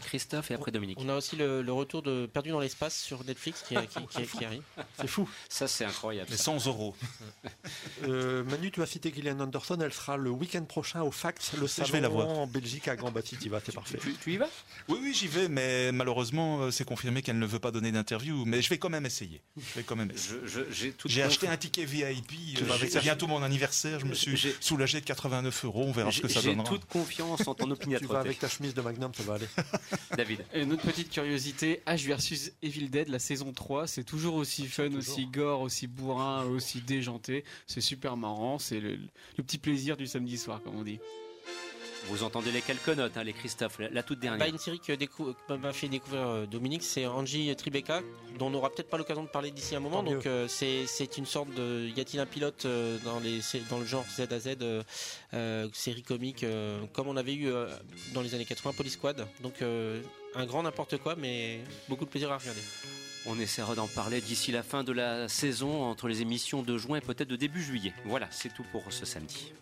Christophe et après Dominique. On a aussi le, le retour de Perdu dans l'espace sur Netflix qui, qui- qui- qui arrive. C'est fou. Ça, c'est incroyable. Mais ça. 100 euros. Euh, Manu, tu as cité Gillian Anderson. Elle sera le week-end prochain au Fax, le salon vais la voir. en Belgique à Grand-Bâti. Tu y vas, c'est parfait. Tu, tu y vas? Oui, oui, j'y vais, mais malheureusement, euh, c'est confirmé qu'elle ne veut pas donner d'interview. Mais je vais quand même essayer. Je vais quand même essayer. Je- je- J'ai J'ai acheté un ticket VIP. Euh, C'est bientôt mon anniversaire. Je me suis J'ai- soulagé de 89 euros. On verra ce J'ai que ça j'ai donnera. toute confiance en ton Tu vas avec ta chemise de Magnum, ça va aller. David. Et une autre petite curiosité, H versus Evil Dead, la saison 3, c'est toujours aussi fun, aussi gore, aussi bourrin, aussi déjanté. C'est super marrant, c'est le, le petit plaisir du samedi soir, comme on dit. Vous entendez les quelques notes, hein, les Christophe, la, la toute dernière. Bah, une série que m'a fait découvrir euh, Dominique, c'est Angie Tribeca, dont on n'aura peut-être pas l'occasion de parler d'ici un moment. Tant Donc euh, c'est c'est une sorte de. Y a-t-il un pilote euh, dans, les, dans le genre Z à Z, euh, euh, série comique, euh, comme on avait eu euh, dans les années 80, Police Squad. Donc euh, un grand n'importe quoi, mais beaucoup de plaisir à regarder. On essaiera d'en parler d'ici la fin de la saison, entre les émissions de juin et peut-être de début juillet. Voilà, c'est tout pour ce samedi.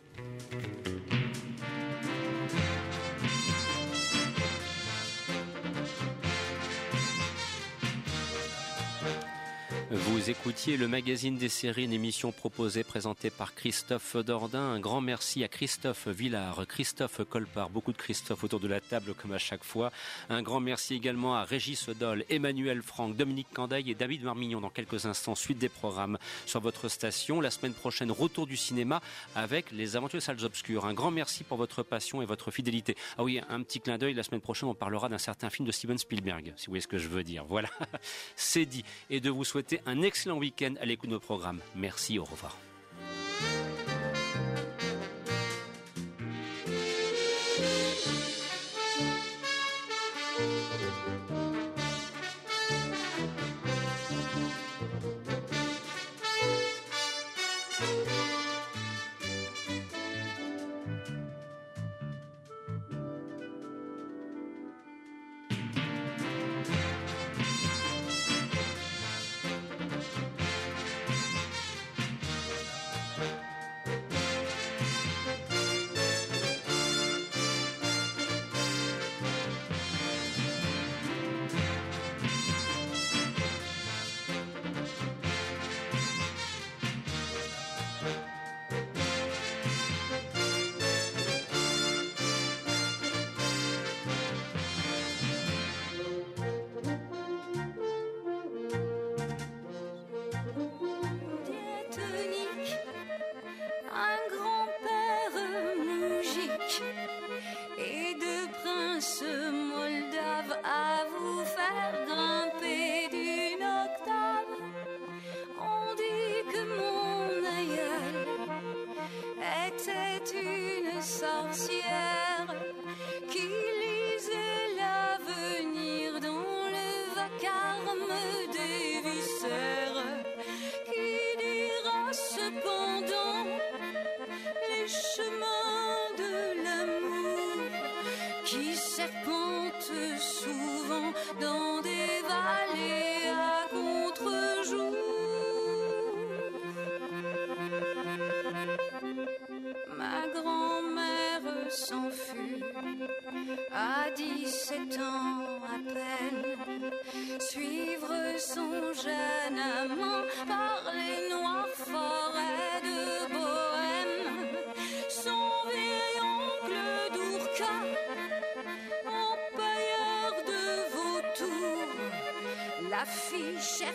Vous écoutiez le magazine des séries, une émission proposée, présentée par Christophe Dordain. Un grand merci à Christophe Villard, Christophe Colpart, beaucoup de Christophe autour de la table comme à chaque fois. Un grand merci également à Régis Dole, Emmanuel Franck, Dominique Candaille et David Marmignon. Dans quelques instants, suite des programmes sur votre station. La semaine prochaine, retour du cinéma avec les aventures salles obscures. Un grand merci pour votre passion et votre fidélité. Ah oui, un petit clin d'œil. La semaine prochaine, on parlera d'un certain film de Steven Spielberg, si vous voyez ce que je veux dire. Voilà, c'est dit. Et de vous souhaiter un excellent week-end à l'écoute de nos programmes. Merci, au revoir. La